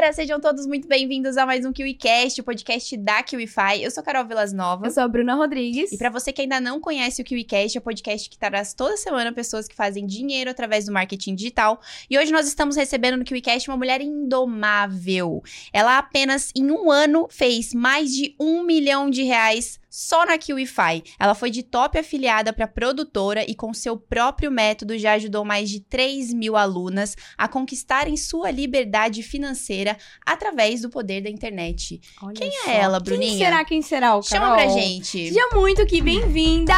galera! Sejam todos muito bem-vindos a mais um KiwiCast, o podcast da KiwiFi. Eu sou Carol Vilas Nova. Eu sou a Bruna Rodrigues. E para você que ainda não conhece o KiwiCast, é o podcast que traz toda semana pessoas que fazem dinheiro através do marketing digital. E hoje nós estamos recebendo no KiwiCast uma mulher indomável. Ela apenas em um ano fez mais de um milhão de reais só na KiwiFi. Ela foi de top afiliada para produtora e com seu próprio método já ajudou mais de 3 mil alunas a conquistarem sua liberdade financeira através do poder da internet. Olha Quem só. é ela, Bruninha? Quem será, quem será, o Chama Carol? pra gente. Seja muito que bem-vinda!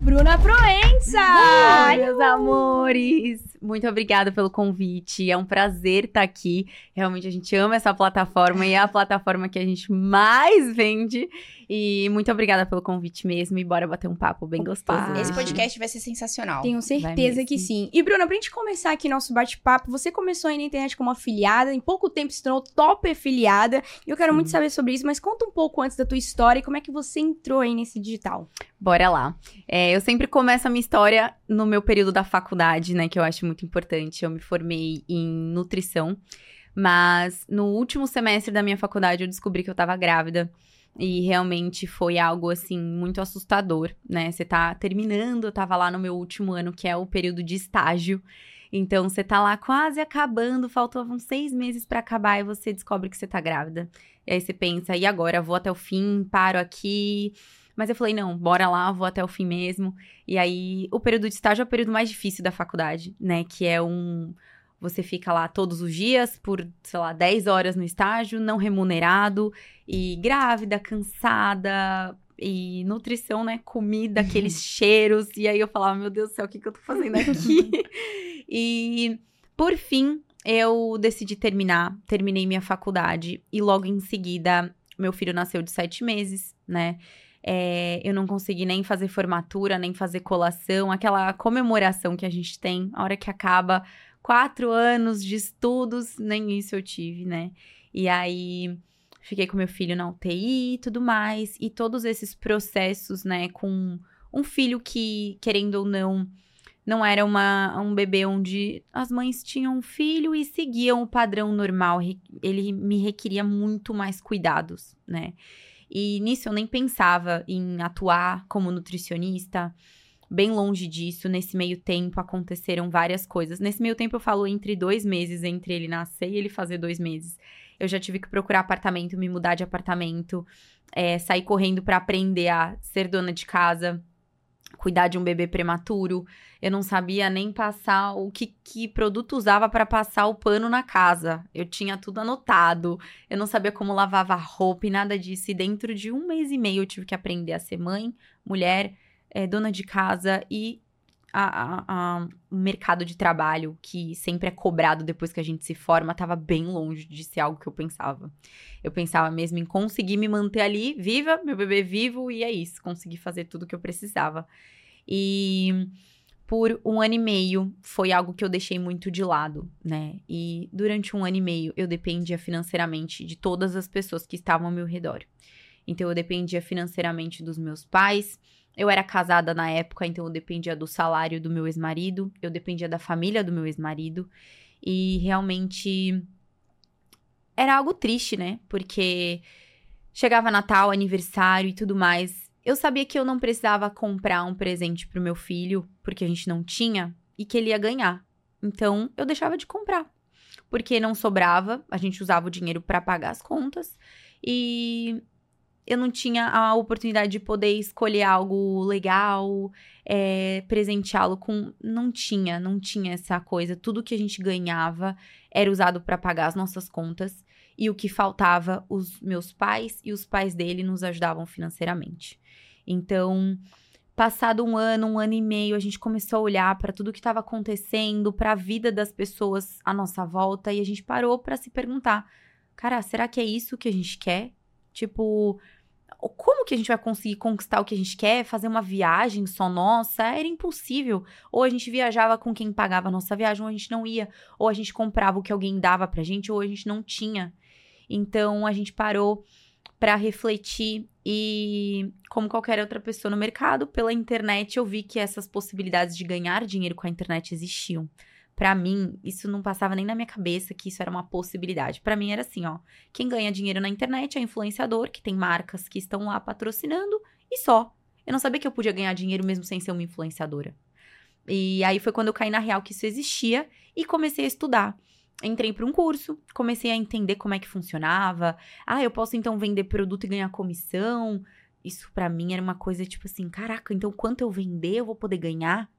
Bruna Proença! Ai, meus amores! Muito obrigada pelo convite. É um prazer estar aqui. Realmente a gente ama essa plataforma e é a plataforma que a gente mais vende. E muito obrigada pelo convite mesmo. E bora bater um papo bem Opa. gostoso. Esse hoje. podcast vai ser sensacional. Tenho certeza que sim. E, Bruna, pra gente começar aqui nosso bate-papo, você começou aí na internet como afiliada, em pouco tempo se tornou top afiliada. E eu quero Sim. muito saber sobre isso, mas conta um pouco antes da tua história e como é que você entrou aí nesse digital. Bora lá. É, eu sempre começo a minha história no meu período da faculdade, né? Que eu acho muito importante. Eu me formei em nutrição, mas no último semestre da minha faculdade eu descobri que eu tava grávida. E realmente foi algo, assim, muito assustador, né? Você tá terminando, eu tava lá no meu último ano, que é o período de estágio. Então, você tá lá quase acabando, faltavam seis meses pra acabar e você descobre que você tá grávida. E aí você pensa, e agora? Vou até o fim, paro aqui. Mas eu falei, não, bora lá, vou até o fim mesmo. E aí, o período de estágio é o período mais difícil da faculdade, né? Que é um. Você fica lá todos os dias por, sei lá, 10 horas no estágio, não remunerado, e grávida, cansada, e nutrição, né? Comida, aqueles cheiros. E aí eu falava, meu Deus do céu, o que, que eu tô fazendo aqui? e por fim, eu decidi terminar, terminei minha faculdade, e logo em seguida, meu filho nasceu de sete meses, né? É, eu não consegui nem fazer formatura, nem fazer colação, aquela comemoração que a gente tem, a hora que acaba quatro anos de estudos, nem isso eu tive, né? E aí fiquei com meu filho na UTI e tudo mais, e todos esses processos, né, com um filho que, querendo ou não, não era uma, um bebê onde as mães tinham um filho e seguiam o padrão normal, ele me requeria muito mais cuidados, né? E nisso eu nem pensava em atuar como nutricionista. Bem longe disso, nesse meio tempo aconteceram várias coisas. Nesse meio tempo eu falo entre dois meses, entre ele nascer e ele fazer dois meses. Eu já tive que procurar apartamento, me mudar de apartamento, é, sair correndo pra aprender a ser dona de casa, cuidar de um bebê prematuro. Eu não sabia nem passar o que, que produto usava para passar o pano na casa. Eu tinha tudo anotado. Eu não sabia como lavava roupa e nada disso. E dentro de um mês e meio eu tive que aprender a ser mãe, mulher, eh, dona de casa e o mercado de trabalho, que sempre é cobrado depois que a gente se forma, estava bem longe de ser algo que eu pensava. Eu pensava mesmo em conseguir me manter ali, viva, meu bebê vivo, e é isso, conseguir fazer tudo que eu precisava. E por um ano e meio foi algo que eu deixei muito de lado, né? E durante um ano e meio eu dependia financeiramente de todas as pessoas que estavam ao meu redor. Então eu dependia financeiramente dos meus pais. Eu era casada na época, então eu dependia do salário do meu ex-marido, eu dependia da família do meu ex-marido. E realmente era algo triste, né? Porque chegava Natal, aniversário e tudo mais. Eu sabia que eu não precisava comprar um presente pro meu filho, porque a gente não tinha, e que ele ia ganhar. Então, eu deixava de comprar. Porque não sobrava, a gente usava o dinheiro para pagar as contas. E eu não tinha a oportunidade de poder escolher algo legal, é, presenteá-lo com. Não tinha, não tinha essa coisa. Tudo que a gente ganhava era usado para pagar as nossas contas. E o que faltava, os meus pais e os pais dele nos ajudavam financeiramente. Então, passado um ano, um ano e meio, a gente começou a olhar para tudo que estava acontecendo, para a vida das pessoas à nossa volta e a gente parou para se perguntar: cara, será que é isso que a gente quer? Tipo, como que a gente vai conseguir conquistar o que a gente quer? Fazer uma viagem só nossa? Era impossível. Ou a gente viajava com quem pagava a nossa viagem, ou a gente não ia. Ou a gente comprava o que alguém dava pra gente, ou a gente não tinha. Então a gente parou para refletir e, como qualquer outra pessoa no mercado, pela internet eu vi que essas possibilidades de ganhar dinheiro com a internet existiam. Pra mim, isso não passava nem na minha cabeça que isso era uma possibilidade. Pra mim era assim, ó. Quem ganha dinheiro na internet é influenciador, que tem marcas que estão lá patrocinando e só. Eu não sabia que eu podia ganhar dinheiro mesmo sem ser uma influenciadora. E aí foi quando eu caí na real que isso existia e comecei a estudar. Entrei para um curso, comecei a entender como é que funcionava. Ah, eu posso então vender produto e ganhar comissão. Isso para mim era uma coisa tipo assim, caraca, então quanto eu vender eu vou poder ganhar?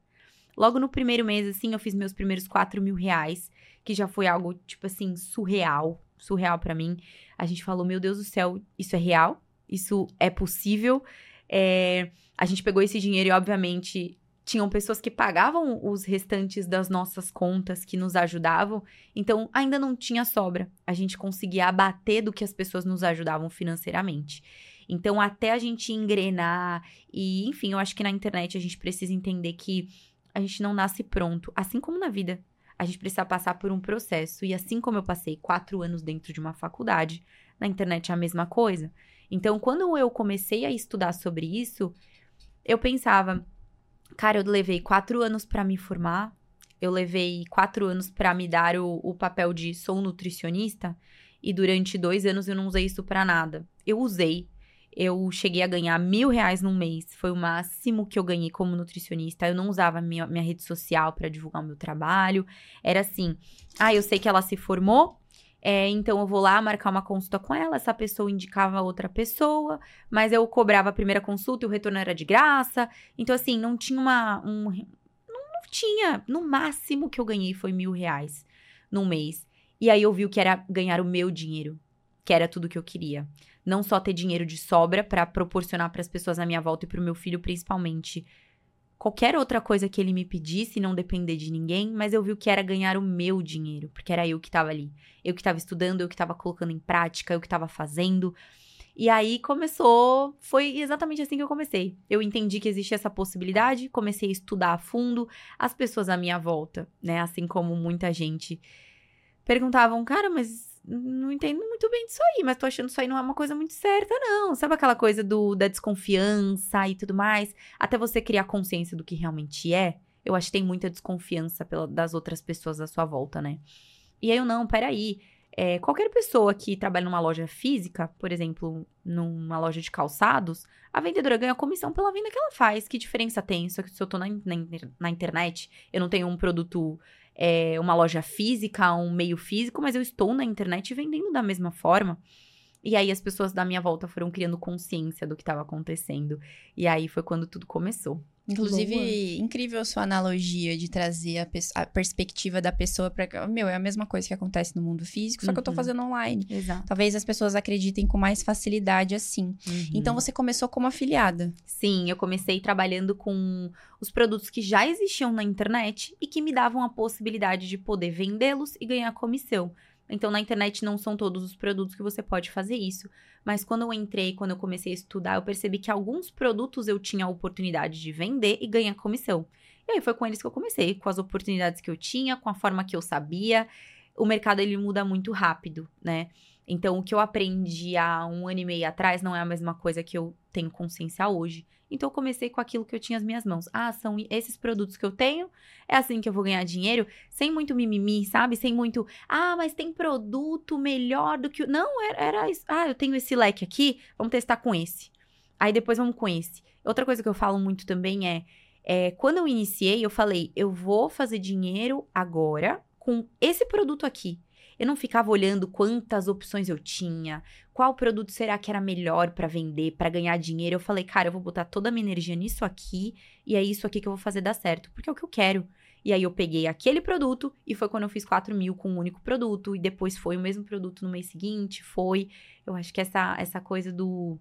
Logo no primeiro mês, assim, eu fiz meus primeiros 4 mil reais, que já foi algo, tipo assim, surreal. Surreal para mim. A gente falou, meu Deus do céu, isso é real? Isso é possível? É, a gente pegou esse dinheiro e, obviamente, tinham pessoas que pagavam os restantes das nossas contas, que nos ajudavam. Então, ainda não tinha sobra. A gente conseguia abater do que as pessoas nos ajudavam financeiramente. Então, até a gente engrenar, e enfim, eu acho que na internet a gente precisa entender que a gente não nasce pronto, assim como na vida. A gente precisa passar por um processo. E assim como eu passei quatro anos dentro de uma faculdade, na internet é a mesma coisa. Então, quando eu comecei a estudar sobre isso, eu pensava, cara, eu levei quatro anos para me formar, eu levei quatro anos para me dar o, o papel de sou nutricionista, e durante dois anos eu não usei isso para nada. Eu usei, eu cheguei a ganhar mil reais num mês. Foi o máximo que eu ganhei como nutricionista. Eu não usava minha, minha rede social para divulgar o meu trabalho. Era assim: ah, eu sei que ela se formou. É, então eu vou lá marcar uma consulta com ela, essa pessoa indicava outra pessoa, mas eu cobrava a primeira consulta e o retorno era de graça. Então, assim, não tinha uma. Um, não, não tinha. No máximo que eu ganhei foi mil reais num mês. E aí eu vi o que era ganhar o meu dinheiro, que era tudo que eu queria não só ter dinheiro de sobra para proporcionar para as pessoas à minha volta e para o meu filho principalmente qualquer outra coisa que ele me pedisse, não depender de ninguém, mas eu vi o que era ganhar o meu dinheiro, porque era eu que estava ali, eu que estava estudando, eu que estava colocando em prática, eu que estava fazendo. E aí começou, foi exatamente assim que eu comecei. Eu entendi que existia essa possibilidade, comecei a estudar a fundo, as pessoas à minha volta, né, assim como muita gente perguntavam, cara, mas não entendo muito bem disso aí, mas tô achando isso aí não é uma coisa muito certa, não. Sabe aquela coisa do, da desconfiança e tudo mais? Até você criar consciência do que realmente é. Eu acho que tem muita desconfiança pela, das outras pessoas à sua volta, né? E aí eu, não, peraí. É, qualquer pessoa que trabalha numa loja física, por exemplo, numa loja de calçados, a vendedora ganha comissão pela venda que ela faz. Que diferença tem? Só que se eu tô na, na, na internet, eu não tenho um produto é, uma loja física, um meio físico, mas eu estou na internet vendendo da mesma forma. E aí as pessoas da minha volta foram criando consciência do que estava acontecendo. E aí foi quando tudo começou. Inclusive, Boa. incrível a sua analogia de trazer a, a perspectiva da pessoa para meu, é a mesma coisa que acontece no mundo físico, só uhum. que eu tô uhum. fazendo online. Exato. Talvez as pessoas acreditem com mais facilidade assim. Uhum. Então você começou como afiliada. Sim, eu comecei trabalhando com os produtos que já existiam na internet e que me davam a possibilidade de poder vendê-los e ganhar comissão. Então, na internet não são todos os produtos que você pode fazer isso. Mas quando eu entrei, quando eu comecei a estudar, eu percebi que alguns produtos eu tinha a oportunidade de vender e ganhar comissão. E aí foi com eles que eu comecei, com as oportunidades que eu tinha, com a forma que eu sabia. O mercado ele muda muito rápido, né? Então, o que eu aprendi há um ano e meio atrás não é a mesma coisa que eu tenho consciência hoje. Então, eu comecei com aquilo que eu tinha nas minhas mãos. Ah, são esses produtos que eu tenho, é assim que eu vou ganhar dinheiro, sem muito mimimi, sabe? Sem muito, ah, mas tem produto melhor do que. Não, era, era isso. Ah, eu tenho esse leque aqui, vamos testar com esse. Aí depois vamos com esse. Outra coisa que eu falo muito também é, é quando eu iniciei, eu falei, eu vou fazer dinheiro agora com esse produto aqui. Eu não ficava olhando quantas opções eu tinha, qual produto será que era melhor para vender, para ganhar dinheiro. Eu falei, cara, eu vou botar toda a minha energia nisso aqui e é isso aqui que eu vou fazer dar certo, porque é o que eu quero. E aí eu peguei aquele produto e foi quando eu fiz 4 mil com um único produto. E depois foi o mesmo produto no mês seguinte. Foi. Eu acho que essa, essa coisa do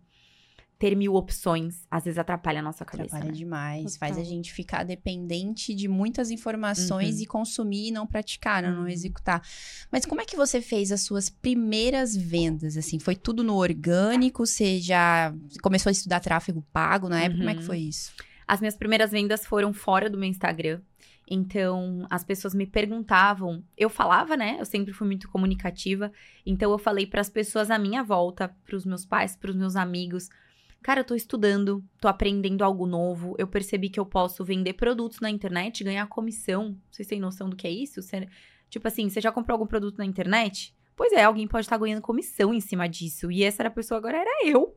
ter mil opções, às vezes atrapalha a nossa cabeça. Atrapalha né? demais. Total. Faz a gente ficar dependente de muitas informações uhum. e consumir e não praticar, não, uhum. não executar. Mas como é que você fez as suas primeiras vendas? Assim, foi tudo no orgânico? Você já começou a estudar tráfego pago na época? Uhum. Como é que uhum. foi isso? As minhas primeiras vendas foram fora do meu Instagram. Então, as pessoas me perguntavam, eu falava, né? Eu sempre fui muito comunicativa. Então, eu falei para as pessoas à minha volta, para os meus pais, para os meus amigos, Cara, eu tô estudando, tô aprendendo algo novo. Eu percebi que eu posso vender produtos na internet, ganhar comissão. Vocês têm noção do que é isso? Você, tipo assim, você já comprou algum produto na internet? Pois é, alguém pode estar ganhando comissão em cima disso. E essa era a pessoa, agora era eu.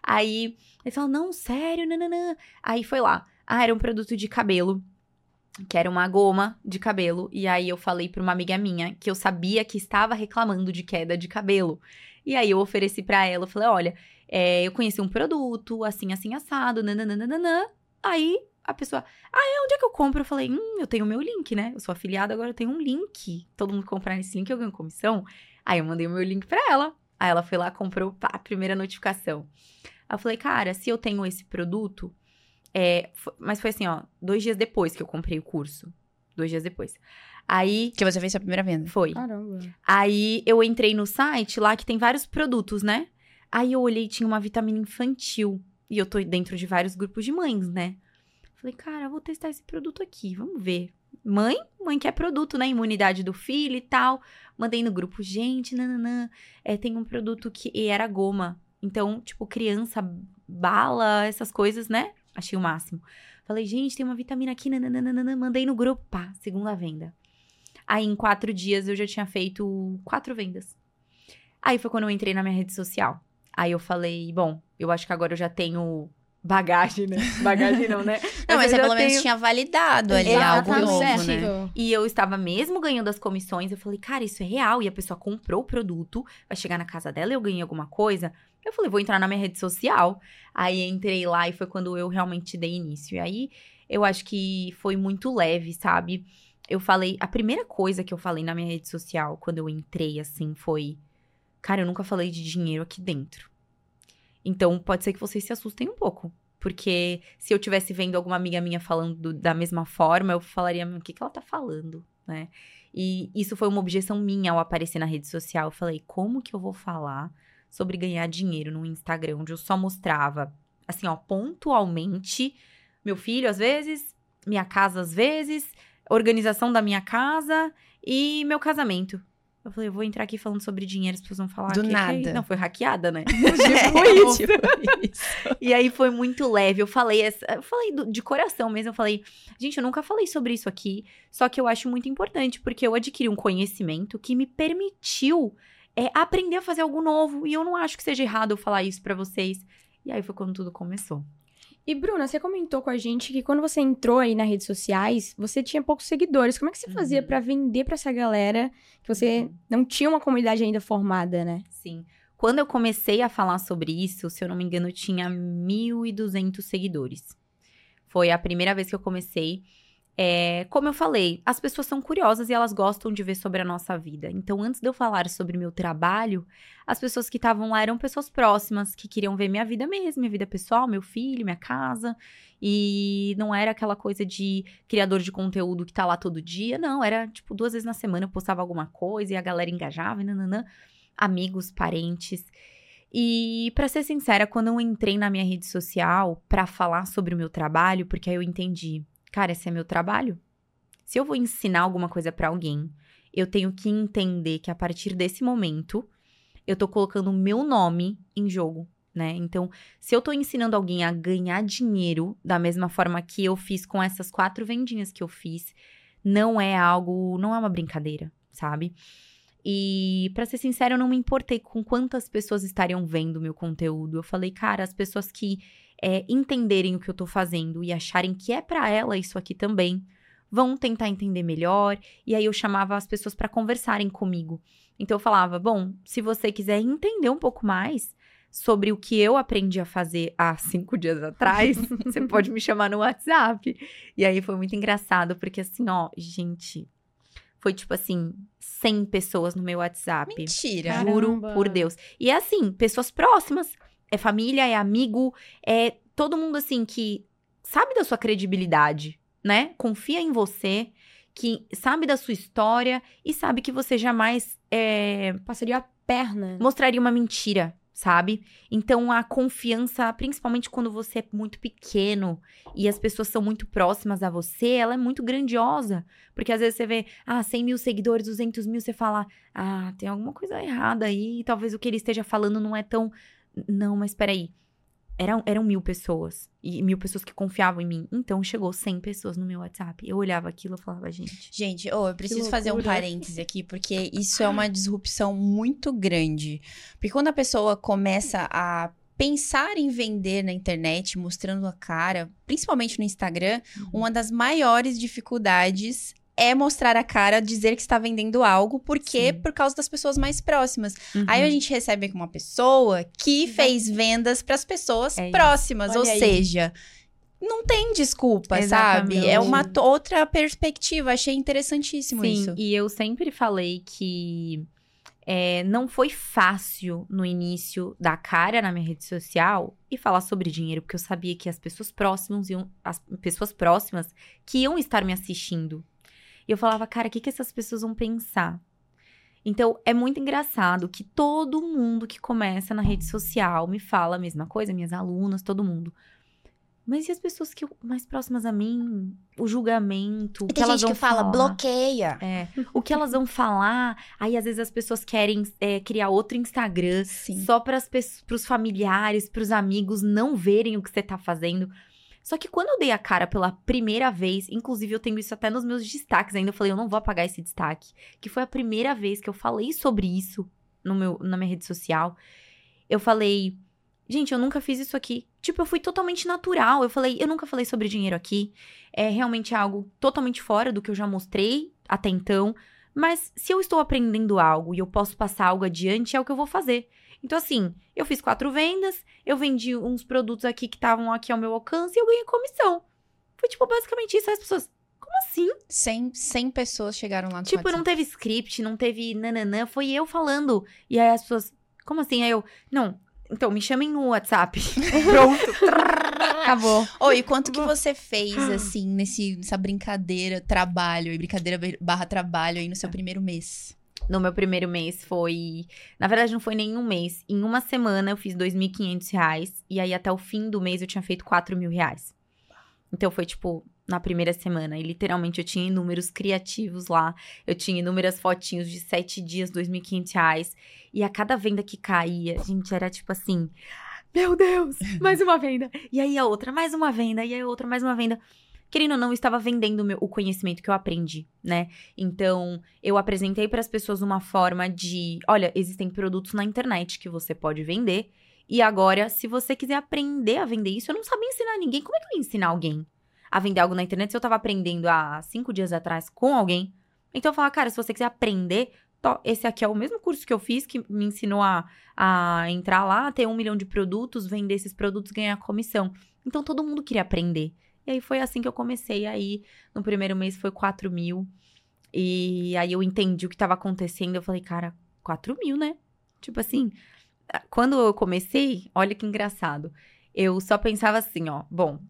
Aí ele falou: não, sério, nananã. Aí foi lá. Ah, era um produto de cabelo. Que era uma goma de cabelo. E aí eu falei pra uma amiga minha que eu sabia que estava reclamando de queda de cabelo. E aí eu ofereci para ela, eu falei: olha, é, eu conheci um produto, assim, assim, assado, nananana. Aí a pessoa, ah, é, onde é que eu compro? Eu falei, hum, eu tenho o meu link, né? Eu sou afiliada, agora eu tenho um link. Todo mundo comprar nesse link, eu ganho comissão. Aí eu mandei o meu link pra ela. Aí ela foi lá, comprou, pá, a primeira notificação. Aí eu falei, cara, se eu tenho esse produto, é, mas foi assim, ó, dois dias depois que eu comprei o curso. Dois dias depois. Aí. Que você fez sua primeira venda. Foi. Caramba. Aí eu entrei no site lá que tem vários produtos, né? Aí eu olhei tinha uma vitamina infantil. E eu tô dentro de vários grupos de mães, né? Falei, cara, vou testar esse produto aqui, vamos ver. Mãe, mãe quer produto, né? Imunidade do filho e tal. Mandei no grupo, gente, nananã. É, tem um produto que era goma. Então, tipo, criança, bala, essas coisas, né? Achei o máximo. Falei, gente, tem uma vitamina aqui, nananana. Mandei no grupo, pá, segunda venda. Aí, em quatro dias, eu já tinha feito quatro vendas. Aí foi quando eu entrei na minha rede social. Aí eu falei, bom, eu acho que agora eu já tenho bagagem, né? Bagagem não, né? Não, mas, mas você eu pelo menos tenho- tinha validado ali algo novo, né? E eu estava mesmo ganhando as comissões. Eu falei, cara, isso é real. E a pessoa comprou o produto, vai chegar na casa dela e eu ganhei alguma coisa. Eu falei, vou entrar na minha rede social. Aí entrei lá e foi quando eu realmente dei início. E aí eu acho que foi muito leve, sabe? Eu falei, a primeira coisa que eu falei na minha rede social quando eu entrei assim foi: Cara, eu nunca falei de dinheiro aqui dentro. Então pode ser que vocês se assustem um pouco. Porque se eu tivesse vendo alguma amiga minha falando do- da mesma forma, eu falaria, "Meu, o que, que ela tá falando, né? E isso foi uma objeção minha ao aparecer na rede social. Eu falei, como que eu vou falar sobre ganhar dinheiro no Instagram, onde eu só mostrava, assim, ó, pontualmente, meu filho às vezes, minha casa às vezes, organização da minha casa e meu casamento. Eu falei, eu vou entrar aqui falando sobre dinheiro, as pessoas vão falar. Do "Que que é nada. isso?" Não, foi hackeada, né? Tipo isso. E aí foi muito leve. Eu falei, essa- eu falei do- de coração mesmo. Eu falei, gente, eu nunca falei sobre isso aqui. Só que eu acho muito importante, porque eu adquiri um conhecimento que me permitiu é, aprender a fazer algo novo. E eu não acho que seja errado eu falar isso pra vocês. E aí foi quando tudo começou. E Bruna, você comentou com a gente que quando você entrou aí nas redes sociais, você tinha poucos seguidores. Como é que você fazia Uhum. pra vender pra essa galera que você Uhum. não tinha uma comunidade ainda formada, né? Sim. Quando eu comecei a falar sobre isso, se eu não me engano, tinha 1.200 seguidores. Foi a primeira vez que eu comecei. É, como eu falei, as pessoas são curiosas e elas gostam de ver sobre a nossa vida. Então, antes de eu falar sobre meu trabalho, as pessoas que estavam lá eram pessoas próximas, que queriam ver minha vida mesmo, minha vida pessoal, meu filho, minha casa. E não era aquela coisa de criador de conteúdo que tá lá todo dia. Não, era tipo duas vezes na semana eu postava alguma coisa e a galera engajava e nananã amigos, parentes. E pra ser sincera, quando eu entrei na minha rede social pra falar sobre o meu trabalho, porque aí eu entendi, cara, esse é meu trabalho. Se eu vou ensinar alguma coisa pra alguém, eu tenho que entender que a partir desse momento eu tô colocando o meu nome em jogo, né? Então, se eu tô ensinando alguém a ganhar dinheiro da mesma forma que eu fiz com essas quatro vendinhas que eu fiz, não é algo, não é uma brincadeira, sabe? E, pra ser sincera, eu não me importei com quantas pessoas estariam vendo meu conteúdo. Eu falei, cara, as pessoas que é, entenderem o que eu tô fazendo e acharem que é pra ela isso aqui também, vão tentar entender melhor. E aí eu chamava as pessoas pra conversarem comigo. Então eu falava, bom, se você quiser entender um pouco mais sobre o que eu aprendi a fazer há cinco dias atrás, você pode me chamar no WhatsApp. E aí foi muito engraçado, porque assim, ó, gente, foi tipo assim, 100 pessoas no meu WhatsApp. Mentira. Juro Caramba. por Deus. E é assim, pessoas próximas. É família, é amigo, é todo mundo assim que sabe da sua credibilidade, né? Confia em você, que sabe da sua história e sabe que você jamais é, Passaria a perna. mostraria uma mentira, sabe? Então a confiança, principalmente quando você é muito pequeno e as pessoas são muito próximas a você, ela é muito grandiosa. Porque às vezes você vê, ah, 100 mil seguidores, 200 mil, você fala, ah, tem alguma coisa errada aí, talvez o que ele esteja falando não é tão. Não, mas peraí. eram, eram mil pessoas. E mil pessoas que confiavam em mim. Então chegou 100 pessoas no meu WhatsApp. Eu olhava aquilo e falava, gente. Gente, oh, eu preciso fazer um parêntese aqui, porque isso é uma disrupção muito grande. Porque quando a pessoa começa a pensar em vender na internet, mostrando a cara, principalmente no Instagram, uma das maiores dificuldades é mostrar a cara, dizer que está vendendo algo, porque Sim. por causa das pessoas mais próximas. Uhum. Aí a gente recebe uma pessoa que fez vendas para as pessoas É próximas, Olha ou aí. seja, não tem desculpa, Exatamente. sabe? É uma outra perspectiva. Achei interessantíssimo Sim, isso. e eu sempre falei que é, não foi fácil no início dar cara na minha rede social e falar sobre dinheiro, porque eu sabia que as pessoas próximas iam, as pessoas próximas que iam estar me assistindo. E eu falava, cara, o que, que essas pessoas vão pensar? Então, é muito engraçado que todo mundo que começa na rede social me fala a mesma coisa, minhas alunas, todo mundo. Mas e as pessoas que mais próximas a mim? O julgamento, o que Tem elas gente vão que fala, falar? bloqueia. É, o que elas vão falar, aí às vezes as pessoas querem é, criar outro Instagram Sim. só para os familiares, para os amigos não verem o que você tá fazendo. Só que quando eu dei a cara pela primeira vez, inclusive eu tenho isso até nos meus destaques ainda, eu falei, eu não vou apagar esse destaque, que foi a primeira vez que eu falei sobre isso no meu, na minha rede social. Eu falei, gente, eu nunca fiz isso aqui. Tipo, eu fui totalmente natural. Eu falei, eu nunca falei sobre dinheiro aqui. É realmente algo totalmente fora do que eu já mostrei até então. Mas se eu estou aprendendo algo e eu posso passar algo adiante, é o que eu vou fazer. Então, assim, eu fiz quatro vendas, eu vendi uns produtos aqui que estavam aqui ao meu alcance e eu ganhei comissão. Foi, tipo, basicamente isso. Aí as pessoas, como assim? 100, 100 pessoas chegaram lá no Tipo, não WhatsApp. teve script, não teve nananã, foi eu falando. E aí as pessoas, como assim? Aí eu, não, então me chamem no WhatsApp. Pronto. Acabou. Ô, e quanto que você fez, assim, nesse, nessa brincadeira, trabalho, e brincadeira barra trabalho aí no seu primeiro mês? No meu primeiro mês foi. Na verdade, não foi nenhum mês. Em uma semana eu fiz 2.500 reais. E aí, até o fim do mês, eu tinha feito 4 mil reais. Então, foi tipo, na primeira semana. E literalmente eu tinha números criativos lá. Eu tinha inúmeras fotinhos de sete dias, 2.500 reais. E a cada venda que caía, gente, era tipo assim. Meu Deus, mais uma venda. E aí a outra, mais uma venda. E aí a outra, mais uma venda. Querendo ou não, estava vendendo o, conhecimento que eu aprendi, né? Então, eu apresentei para as pessoas uma forma de: olha, existem produtos na internet que você pode vender. E agora, se você quiser aprender a vender isso, eu não sabia ensinar ninguém. Como é que eu ia ensinar alguém a vender algo na internet se eu tava aprendendo há cinco dias atrás com alguém? Então, eu falava, cara, se você quiser aprender, esse aqui é o mesmo curso que eu fiz, que me ensinou a, a entrar lá, ter um milhão de produtos, vender esses produtos, ganhar comissão. Então, todo mundo queria aprender. E aí foi assim que eu comecei. Aí, no primeiro mês foi 4 mil. E aí eu entendi o que tava acontecendo. Eu falei, cara, 4 mil, né? Tipo assim, quando eu comecei, olha que engraçado. Eu só pensava assim, ó, bom,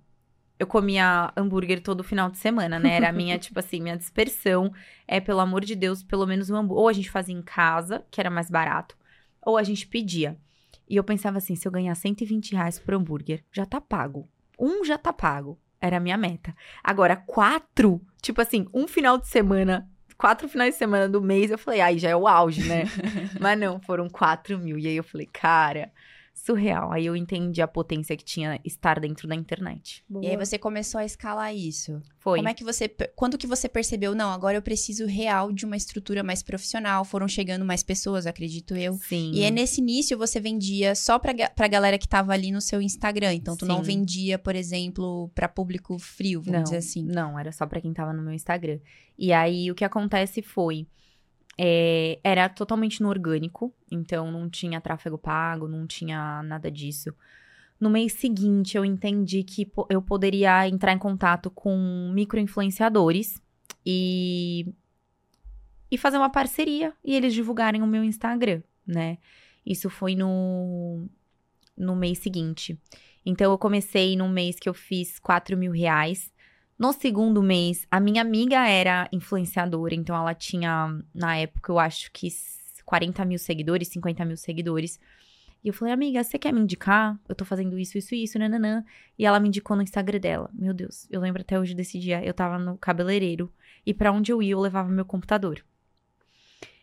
eu comia hambúrguer todo final de semana, né? Era a minha, tipo assim, minha dispersão. É, pelo amor de Deus, pelo menos um hambúrguer. Ou a gente fazia em casa, que era mais barato, ou a gente pedia. E eu pensava assim, se eu ganhar 120 reais por hambúrguer, já tá pago. Um já tá pago. Era a minha meta. Agora, quatro, tipo assim, um final de semana, quatro finais de semana do mês, eu falei, ai, já é o auge, né? Mas não, foram quatro mil. E aí eu falei, cara, surreal. Aí eu entendi a potência que tinha estar dentro da internet. Boa. E aí você começou a escalar isso. Foi. Como é que você. Quando que você percebeu, não, agora eu preciso real de uma estrutura mais profissional? Foram chegando mais pessoas, acredito eu. Sim. E é nesse início você vendia só pra, pra galera que tava ali no seu Instagram. Então, tu não Sim. vendia, por exemplo, pra público frio, vamos não, dizer assim. Não, era só pra quem tava no meu Instagram. E aí o que acontece foi. É, era totalmente no orgânico, então não tinha tráfego pago, não tinha nada disso. No mês seguinte, eu entendi que eu poderia entrar em contato com micro-influenciadores e, e fazer uma parceria e eles divulgarem o meu Instagram, né? Isso foi no, no mês seguinte. Então, eu comecei num mês que eu fiz 4 mil reais. No segundo mês, a minha amiga era influenciadora, então ela tinha, na época, eu acho que 40 mil seguidores, 50 mil seguidores. E eu falei, amiga, você quer me indicar? Eu tô fazendo isso, isso e isso, nananã. E ela me indicou no Instagram dela. Meu Deus, eu lembro até hoje desse dia. Eu tava no cabeleireiro e pra onde eu ia, eu levava meu computador.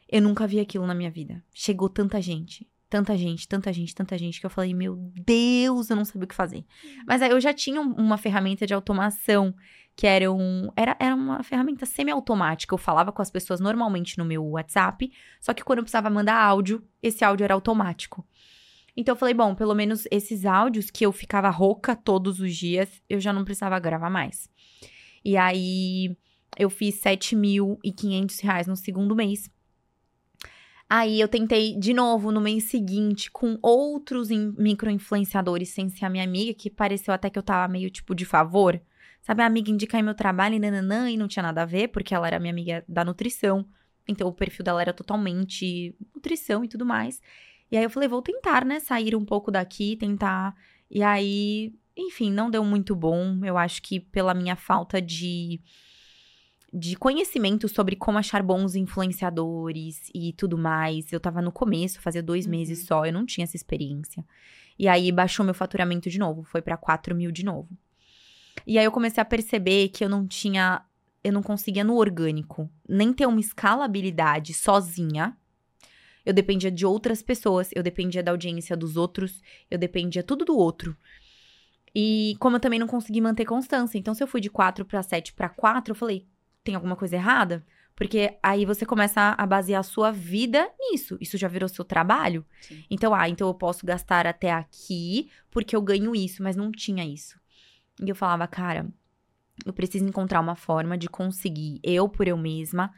Eu nunca vi aquilo na minha vida. Chegou tanta gente. tanta gente, tanta gente, tanta gente, que eu falei, meu Deus, eu não sabia o que fazer. Mas aí eu já tinha um- uma ferramenta de automação, que era, um, era, era uma ferramenta semi-automática. Eu falava com as pessoas normalmente no meu WhatsApp, só que quando eu precisava mandar áudio, esse áudio era automático. Então eu falei, bom, pelo menos esses áudios que eu ficava rouca todos os dias, eu já não precisava gravar mais. E aí eu fiz 7.500 reais no segundo mês. Aí eu tentei de novo no mês seguinte com outros in- micro-influenciadores sem ser a minha amiga, que pareceu até que eu tava meio tipo de favor. Sabe, a amiga indica aí meu trabalho e nananã, e não tinha nada a ver, porque ela era minha amiga da nutrição. Então o perfil dela era totalmente nutrição e tudo mais. E aí eu falei, vou tentar, né, sair um pouco daqui, tentar. E aí, enfim, não deu muito bom. Eu acho que pela minha falta de de conhecimento sobre como achar bons influenciadores e tudo mais. Eu tava no começo, fazia dois Uhum. meses só, eu não tinha essa experiência. E aí baixou meu faturamento de novo, foi pra 4 mil de novo. E aí eu comecei a perceber que eu não tinha, eu não conseguia no orgânico nem ter uma escalabilidade sozinha. Eu dependia de outras pessoas, eu dependia da audiência dos outros, eu dependia tudo do outro. E como eu também não consegui manter constância, então se eu fui de 4 pra 7 pra 4, eu falei, tem alguma coisa errada? Porque aí você começa a basear a sua vida nisso. Isso já virou seu trabalho. Sim. Então, ah, então eu posso gastar até aqui porque eu ganho isso, mas não tinha isso. E eu falava, cara, eu preciso encontrar uma forma de conseguir eu por eu mesma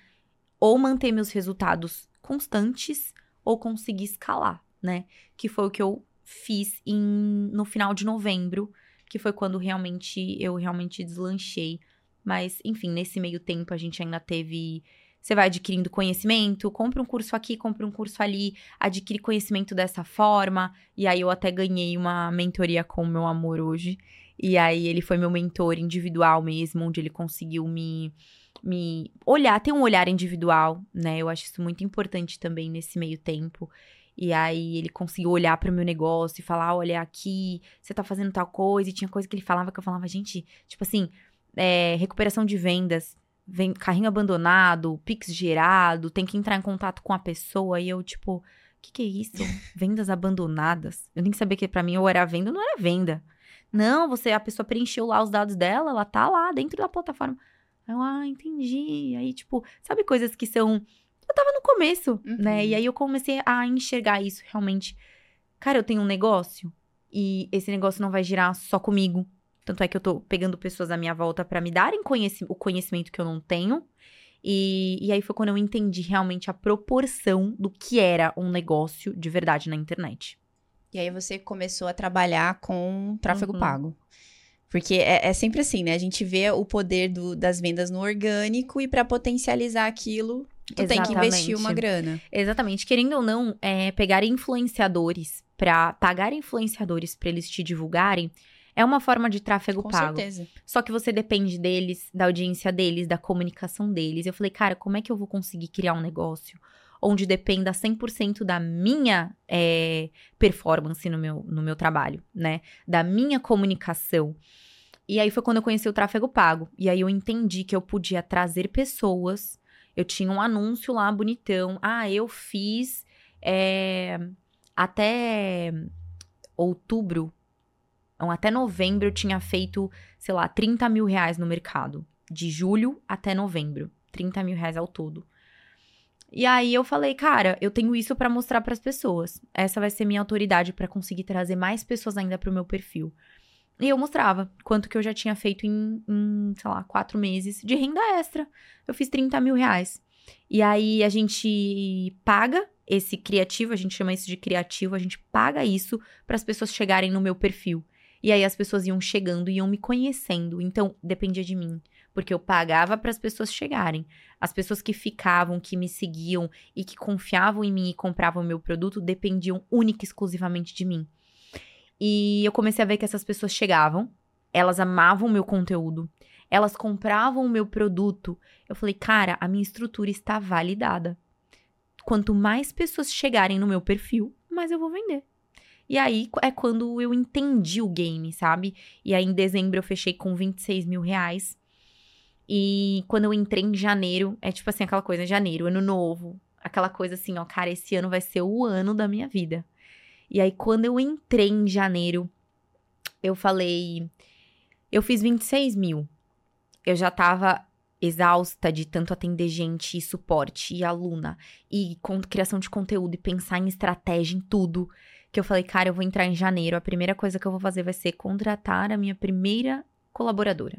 ou manter meus resultados constantes ou conseguir escalar, né? Que foi o que eu fiz em, no final de novembro, que foi quando realmente eu realmente deslanchei. Mas, enfim, nesse meio tempo a gente ainda teve. Você vai adquirindo conhecimento, compra um curso aqui, compra um curso ali, adquire conhecimento dessa forma. E aí eu até ganhei uma mentoria com o meu amor hoje. E aí ele foi meu mentor individual mesmo, onde ele conseguiu me me olhar, ter um olhar individual, né? Eu acho isso muito importante também nesse meio tempo. E aí ele conseguiu olhar para o meu negócio e falar, olha aqui, você tá fazendo tal coisa, e tinha coisa que ele falava que eu falava, gente, tipo assim, é, recuperação de vendas, vem carrinho abandonado, Pix gerado, tem que entrar em contato com a pessoa, e eu, tipo, o que, que é isso? Vendas abandonadas. Eu nem sabia que pra mim ou era venda ou não era venda. Não, você, a pessoa preencheu lá os dados dela, ela tá lá dentro da plataforma. Aí eu, ah, entendi. Aí, tipo, sabe coisas que são. Eu tava no começo, Uhum. né? E aí eu comecei a enxergar isso realmente. Cara, eu tenho um negócio e esse negócio não vai girar só comigo. Tanto é que eu tô pegando pessoas à minha volta pra me darem conheci- o conhecimento que eu não tenho. E, e aí foi quando eu entendi realmente a proporção do que era um negócio de verdade na internet. E aí você começou a trabalhar com tráfego Uhum. pago. Porque é, é sempre assim, né? A gente vê o poder do- das vendas no orgânico e pra potencializar aquilo, tu tem que investir Exatamente. uma grana. Exatamente. Querendo ou não, é, pegar influenciadores pra pagar influenciadores pra eles te divulgarem é uma forma de tráfego Com pago. certeza. Só que você depende deles, da audiência deles, da comunicação deles. Eu falei, cara, como é que eu vou conseguir criar um negócio onde dependa 100% da minha é, performance no meu, no meu trabalho, né? Da minha comunicação. E aí foi quando eu conheci o tráfego pago. E aí eu entendi que eu podia trazer pessoas. Eu tinha um anúncio lá bonitão. Ah, eu fiz é, até outubro, até novembro eu tinha feito, sei lá, 30 mil reais no mercado. De julho até novembro. 30 mil reais ao todo. E aí eu falei, cara, eu tenho isso pra mostrar pras pessoas. Essa vai ser minha autoridade pra conseguir trazer mais pessoas ainda pro meu perfil. E eu mostrava quanto que eu já tinha feito em, em, sei lá, quatro meses de renda extra. Eu fiz 30 mil reais. E aí a gente paga esse criativo, a gente chama isso de criativo, a gente paga isso para as pessoas chegarem no meu perfil. E aí as pessoas iam chegando, iam me conhecendo. Então dependia de mim, porque eu pagava para as pessoas chegarem. As pessoas que ficavam, que me seguiam e que confiavam em mim e compravam meu produto dependiam única e exclusivamente de mim. E eu comecei a ver que essas pessoas chegavam, elas amavam o meu conteúdo, elas compravam o meu produto. Eu falei, cara, a minha estrutura está validada. Quanto mais pessoas chegarem no meu perfil, mais eu vou vender. E aí é quando eu entendi o game, sabe? E aí em dezembro eu fechei com 26 mil reais. E quando eu entrei em janeiro, é tipo assim, aquela coisa, janeiro, ano novo. Aquela coisa assim, ó, cara, esse ano vai ser o ano da minha vida. E aí, quando eu entrei em janeiro, eu falei. Eu fiz 26 mil. Eu já tava exausta de tanto atender gente e suporte e aluna e com criação de conteúdo e pensar em estratégia em tudo. Que eu falei, cara, eu vou entrar em janeiro. A primeira coisa que eu vou fazer vai ser contratar a minha primeira colaboradora.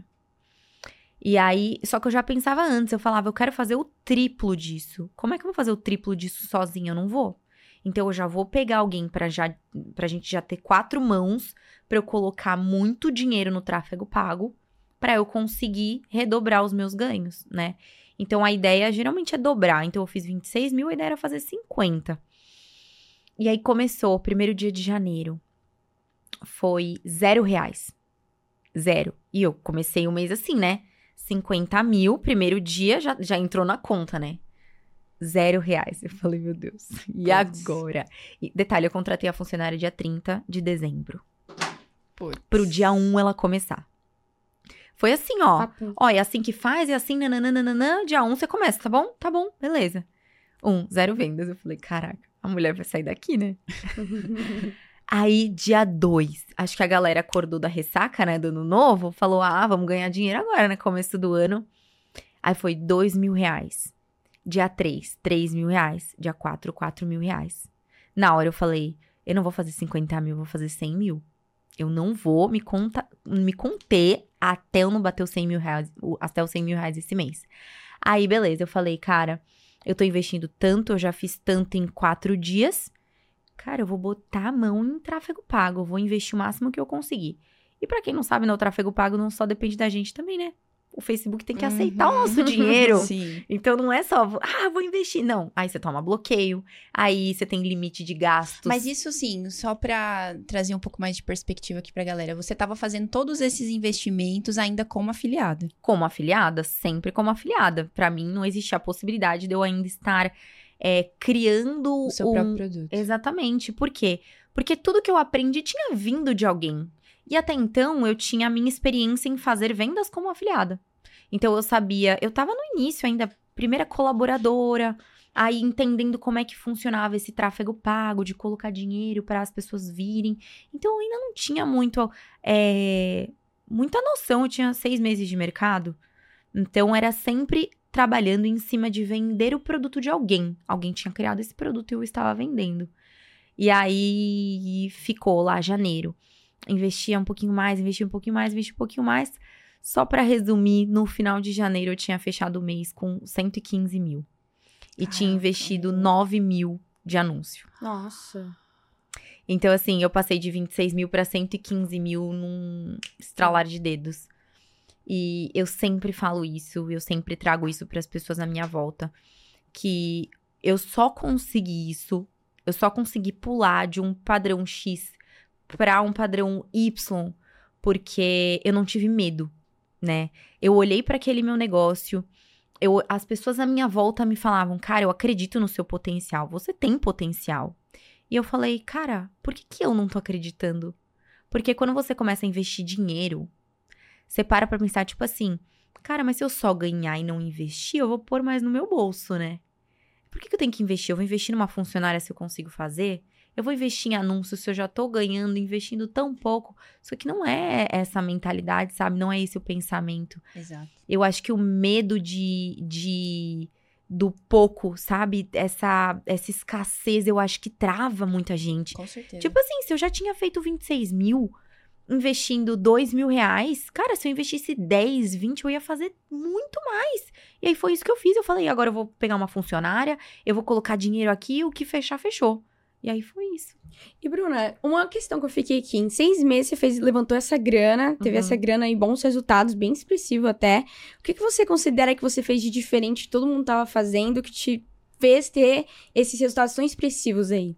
E aí, só que eu já pensava antes, eu falava, eu quero fazer o triplo disso. Como é que eu vou fazer o triplo disso sozinha? Eu não vou. Então eu já vou pegar alguém para já pra gente já ter quatro mãos para eu colocar muito dinheiro no tráfego pago para eu conseguir redobrar os meus ganhos, né? Então a ideia geralmente é dobrar. Então eu fiz 26 mil, a ideia era fazer 50. E aí começou, o primeiro dia de janeiro. Foi zero reais. Zero. E eu comecei o mês assim, né? 50 mil, primeiro dia já, já entrou na conta, né? Zero reais. Eu falei, meu Deus. E Puts. agora? E, detalhe, eu contratei a funcionária dia 30 de dezembro. Puts. Pro dia 1 ela começar. Foi assim, ó. Papo. Ó, é assim que faz, é assim, nananana. Dia 1 você começa, tá bom? Tá bom, beleza. Um, zero vendas. Eu falei, caraca, a mulher vai sair daqui, né? Aí, dia 2, acho que a galera acordou da ressaca, né, do ano novo, falou, ah, vamos ganhar dinheiro agora, né, começo do ano. Aí foi 2 mil reais. Dia 3, 3 mil reais. Dia 4, 4 mil reais. Na hora eu falei, eu não vou fazer 50 mil, vou fazer 100 mil. Eu não vou me, conta, me conter até eu não bater os 100 mil reais, até os 100 mil reais esse mês. Aí, beleza, eu falei, cara, eu tô investindo tanto, eu já fiz tanto em quatro dias cara, eu vou botar a mão em tráfego pago, eu vou investir o máximo que eu conseguir. E para quem não sabe, né, o tráfego pago não só depende da gente também, né? O Facebook tem que uhum. aceitar o nosso dinheiro. Sim. Então não é só, ah, vou investir. Não. Aí você toma bloqueio, aí você tem limite de gastos. Mas isso sim, só para trazer um pouco mais de perspectiva aqui pra galera. Você tava fazendo todos esses investimentos ainda como afiliada? Como afiliada, sempre como afiliada. Para mim não existia a possibilidade de eu ainda estar é, criando o seu um... próprio produto. Exatamente. Por quê? Porque tudo que eu aprendi tinha vindo de alguém. E até então eu tinha a minha experiência em fazer vendas como afiliada. Então eu sabia, eu tava no início ainda, primeira colaboradora, aí entendendo como é que funcionava esse tráfego pago, de colocar dinheiro para as pessoas virem. Então eu ainda não tinha muito, é, muita noção, eu tinha seis meses de mercado. Então era sempre trabalhando em cima de vender o produto de alguém. Alguém tinha criado esse produto e eu estava vendendo. E aí ficou lá janeiro. Investia um pouquinho mais, investia um pouquinho mais, investia um pouquinho mais. Só para resumir, no final de janeiro eu tinha fechado o mês com 115 mil. E tinha investido 9 mil de anúncio. Nossa. Então, assim, eu passei de 26 mil para 115 mil num estralar de dedos. E eu sempre falo isso, eu sempre trago isso para as pessoas na minha volta, que eu só consegui isso, eu só consegui pular de um padrão X para um padrão Y, porque eu não tive medo, né? Eu olhei para aquele meu negócio, eu, as pessoas na minha volta me falavam, cara, eu acredito no seu potencial, você tem potencial. E eu falei, cara, por que, que eu não tô acreditando? Porque quando você começa a investir dinheiro, você para pra pensar, tipo assim, cara, mas se eu só ganhar e não investir, eu vou pôr mais no meu bolso, né? Por que, que eu tenho que investir? Eu vou investir numa funcionária se eu consigo fazer? Eu vou investir em anúncios se eu já tô ganhando, investindo tão pouco. Só que não é essa mentalidade, sabe? Não é esse o pensamento. Exato. Eu acho que o medo de, de do pouco, sabe? Essa, essa escassez, eu acho que trava muita gente. Com certeza. Tipo assim, se eu já tinha feito 26 mil, investindo dois mil reais, cara, se eu investisse 10, 20, eu ia fazer muito mais. E aí foi isso que eu fiz. Eu falei, agora eu vou pegar uma funcionária, eu vou colocar dinheiro aqui, o que fechar, fechou. E aí foi isso. E, Bruna, uma questão que eu fiquei aqui, em seis meses você fez, levantou essa grana, teve uhum. essa grana e bons resultados, bem expressivo até. O que, que você considera que você fez de diferente todo mundo estava fazendo, que te fez ter esses resultados tão expressivos aí?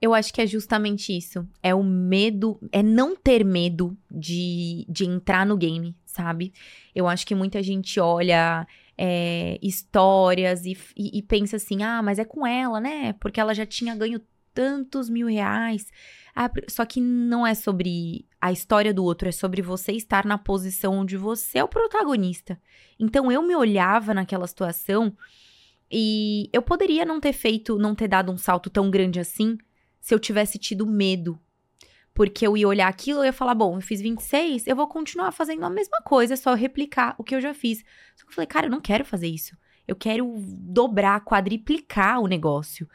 Eu acho que é justamente isso. É o medo, é não ter medo de, de entrar no game, sabe? Eu acho que muita gente olha é, histórias e, e, e, pensa assim: ah, mas é com ela, né? Porque ela já tinha ganho tantos mil reais. Ah, só que não é sobre a história do outro, é sobre você estar na posição onde você é o protagonista. Então eu me olhava naquela situação e eu poderia não ter feito, não ter dado um salto tão grande assim se eu tivesse tido medo. Porque eu ia olhar aquilo e ia falar, bom, eu fiz 26, eu vou continuar fazendo a mesma coisa, é só replicar o que eu já fiz. Só que eu falei, cara, eu não quero fazer isso. Eu quero dobrar, quadriplicar o negócio.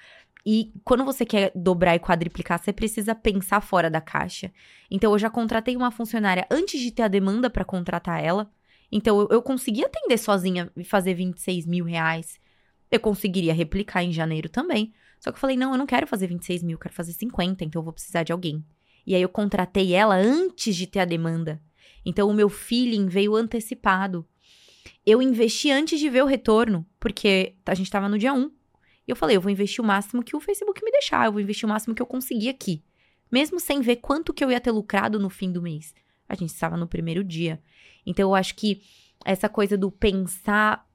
E quando você quer dobrar e quadriplicar, você precisa pensar fora da caixa. Então, eu já contratei uma funcionária antes de ter a demanda para contratar ela. Então, eu, eu consegui atender sozinha e fazer 26 mil reais. Eu conseguiria replicar em janeiro também. Só que eu falei, não, eu não quero fazer 26 mil, quero fazer 50, então eu vou precisar de alguém. E aí eu contratei ela antes de ter a demanda. Então o meu feeling veio antecipado. Eu investi antes de ver o retorno, porque a gente estava no dia 1. E eu falei, eu vou investir o máximo que o Facebook me deixar, eu vou investir o máximo que eu conseguir aqui. Mesmo sem ver quanto que eu ia ter lucrado no fim do mês. A gente estava no primeiro dia. Então eu acho que essa coisa do pensar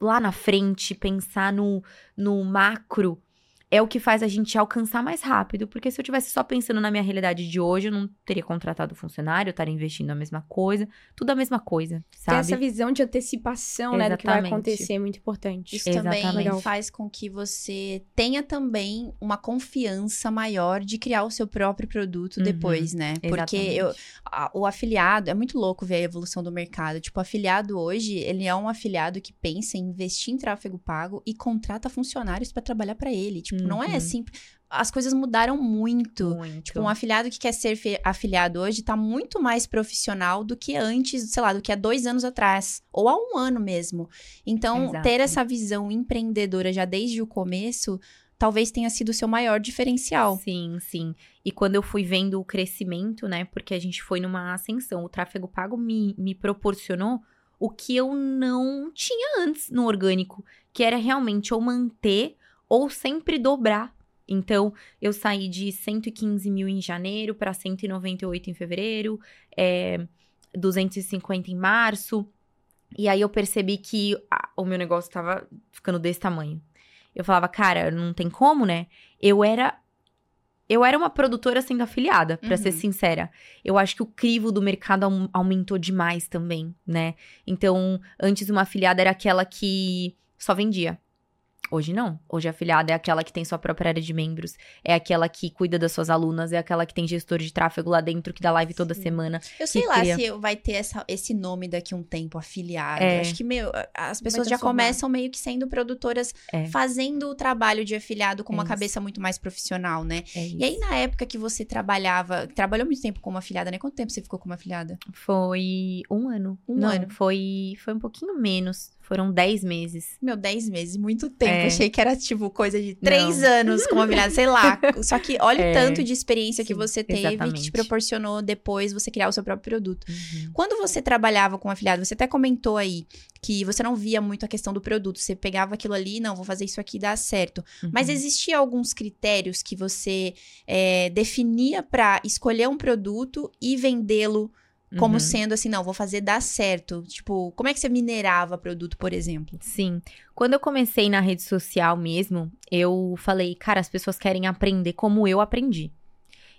lá na frente, pensar no, no macro, é o que faz a gente alcançar mais rápido. Porque se eu tivesse só pensando na minha realidade de hoje, eu não teria contratado funcionário, eu estaria investindo a mesma coisa, tudo a mesma coisa, sabe? Ter essa visão de antecipação, né, do que vai Exatamente. acontecer é muito importante. Isso também Exatamente. faz com que você tenha também uma confiança maior de criar o seu próprio produto Uhum, depois, né? Porque exatamente. eu, a- o afiliado, é muito louco ver a evolução do mercado. Tipo, o afiliado hoje, ele é um afiliado que pensa em investir em tráfego pago e contrata funcionários para trabalhar para ele. Tipo, não é Uhum. simples. As coisas mudaram muito. Muito. Tipo, um afiliado que quer ser afiliado hoje tá muito mais profissional do que antes, sei lá, do que há dois anos atrás. Ou há um ano mesmo. Então, Exato. ter essa visão empreendedora já desde o começo, talvez tenha sido o seu maior diferencial. Sim, sim. E quando eu fui vendo o crescimento, né? Porque a gente foi numa ascensão, o tráfego pago me, me proporcionou o que eu não tinha antes no orgânico, que era realmente ou manter ou sempre dobrar. Então, eu saí de 115 mil em janeiro para 198 em fevereiro, é, 250 em março. E aí eu percebi que ah, o meu negócio tava ficando desse tamanho. Eu falava, cara, não tem como, né? Eu era eu era uma produtora sendo afiliada, pra ser Uhum. sincera. Eu acho que o crivo do mercado aum- aumentou demais também, né? Então, antes uma afiliada era aquela que só vendia. Hoje não. Hoje a afiliada é aquela que tem sua própria área de membros, é aquela que cuida das suas alunas, é aquela que tem gestor de tráfego lá dentro que dá live toda Sim. semana. Eu sei lá cria. se vai ter essa- esse nome daqui um tempo, afiliado. É. Acho que, meu, as pessoas já começam meio que sendo produtoras, É. fazendo o trabalho de afiliado com É uma isso. cabeça muito mais profissional, né? É E aí, na época que você trabalhava, trabalhou muito tempo como afiliada, né? Quanto tempo você ficou como afiliada? Foi um ano. Um não, ano. Foi, foi um pouquinho menos. Foram 10 meses. Meu, 10 meses, muito tempo. É. Achei que era, tipo, coisa de 3 Não. anos como afiliada, sei lá. Só que olha É. o tanto de experiência que Sim, você teve que exatamente. te proporcionou depois você criar o seu próprio produto. Uhum. Quando você trabalhava com afiliado, você até comentou aí que você não via muito a questão do produto. Você pegava aquilo ali, não, vou fazer isso aqui e dá certo. Mas Uhum. existia alguns critérios que você é, definia pra escolher um produto e vendê-lo como Uhum. sendo assim, não, vou fazer dar certo. Tipo, como é que você minerava produto, por exemplo? Sim. Quando eu comecei na rede social mesmo, eu falei, cara, as pessoas querem aprender como eu aprendi.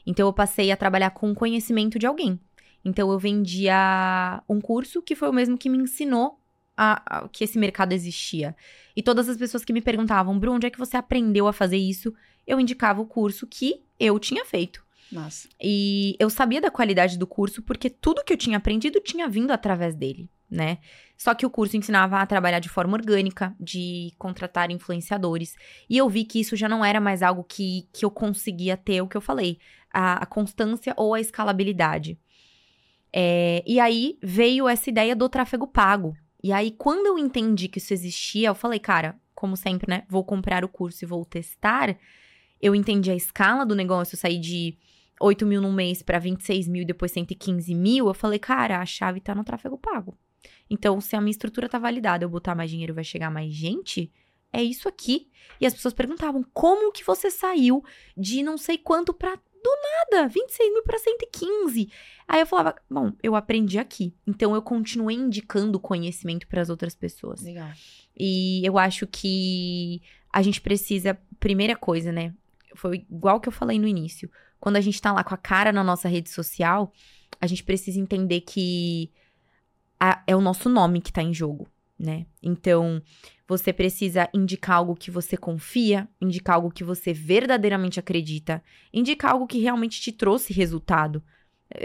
Então eu passei a trabalhar com conhecimento de alguém. Então eu vendia um curso que foi o mesmo que me ensinou a, a- que esse mercado existia. E todas as pessoas que me perguntavam, Bruno, onde é que você aprendeu a fazer isso? Eu indicava o curso que eu tinha feito. Nossa. E eu sabia da qualidade do curso porque tudo que eu tinha aprendido tinha vindo através dele, né? Só que o curso ensinava a trabalhar de forma orgânica, de contratar influenciadores. E eu vi que isso já não era mais algo que, que eu conseguia ter, o que eu falei, a, a constância ou a escalabilidade. É, e aí veio essa ideia do tráfego pago. E aí, quando eu entendi que isso existia, eu falei, cara, como sempre, né? Vou comprar o curso e vou testar. Eu entendi a escala do negócio, eu saí de 8 mil num mês para 26 mil e depois 115 mil, eu falei, cara, a chave tá no tráfego pago. Então, se a minha estrutura tá validada, eu botar mais dinheiro vai chegar mais gente, é isso aqui. E as pessoas perguntavam, como que você saiu de não sei quanto pra do nada, 26 mil pra 115? Aí eu falava, bom, eu aprendi aqui. Então, eu continuei indicando conhecimento para as outras pessoas. Legal. E eu acho que a gente precisa, primeira coisa, né? Foi igual que eu falei no início. Quando a gente tá lá com a cara na nossa rede social, a gente precisa entender que a- é o nosso nome que tá em jogo. né? Então, você precisa indicar algo que você confia, indicar algo que você verdadeiramente acredita, indicar algo que realmente te trouxe resultado.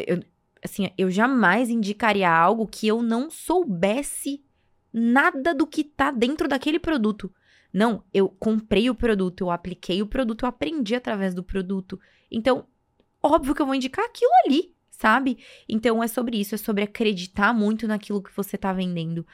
Eu, assim, eu jamais indicaria algo que eu não soubesse nada do que tá dentro daquele produto. Não, eu comprei o produto, eu apliquei o produto, eu aprendi através do produto. Então, óbvio que eu vou indicar aquilo ali, sabe? Então é sobre isso, é sobre acreditar muito naquilo que você tá vendendo.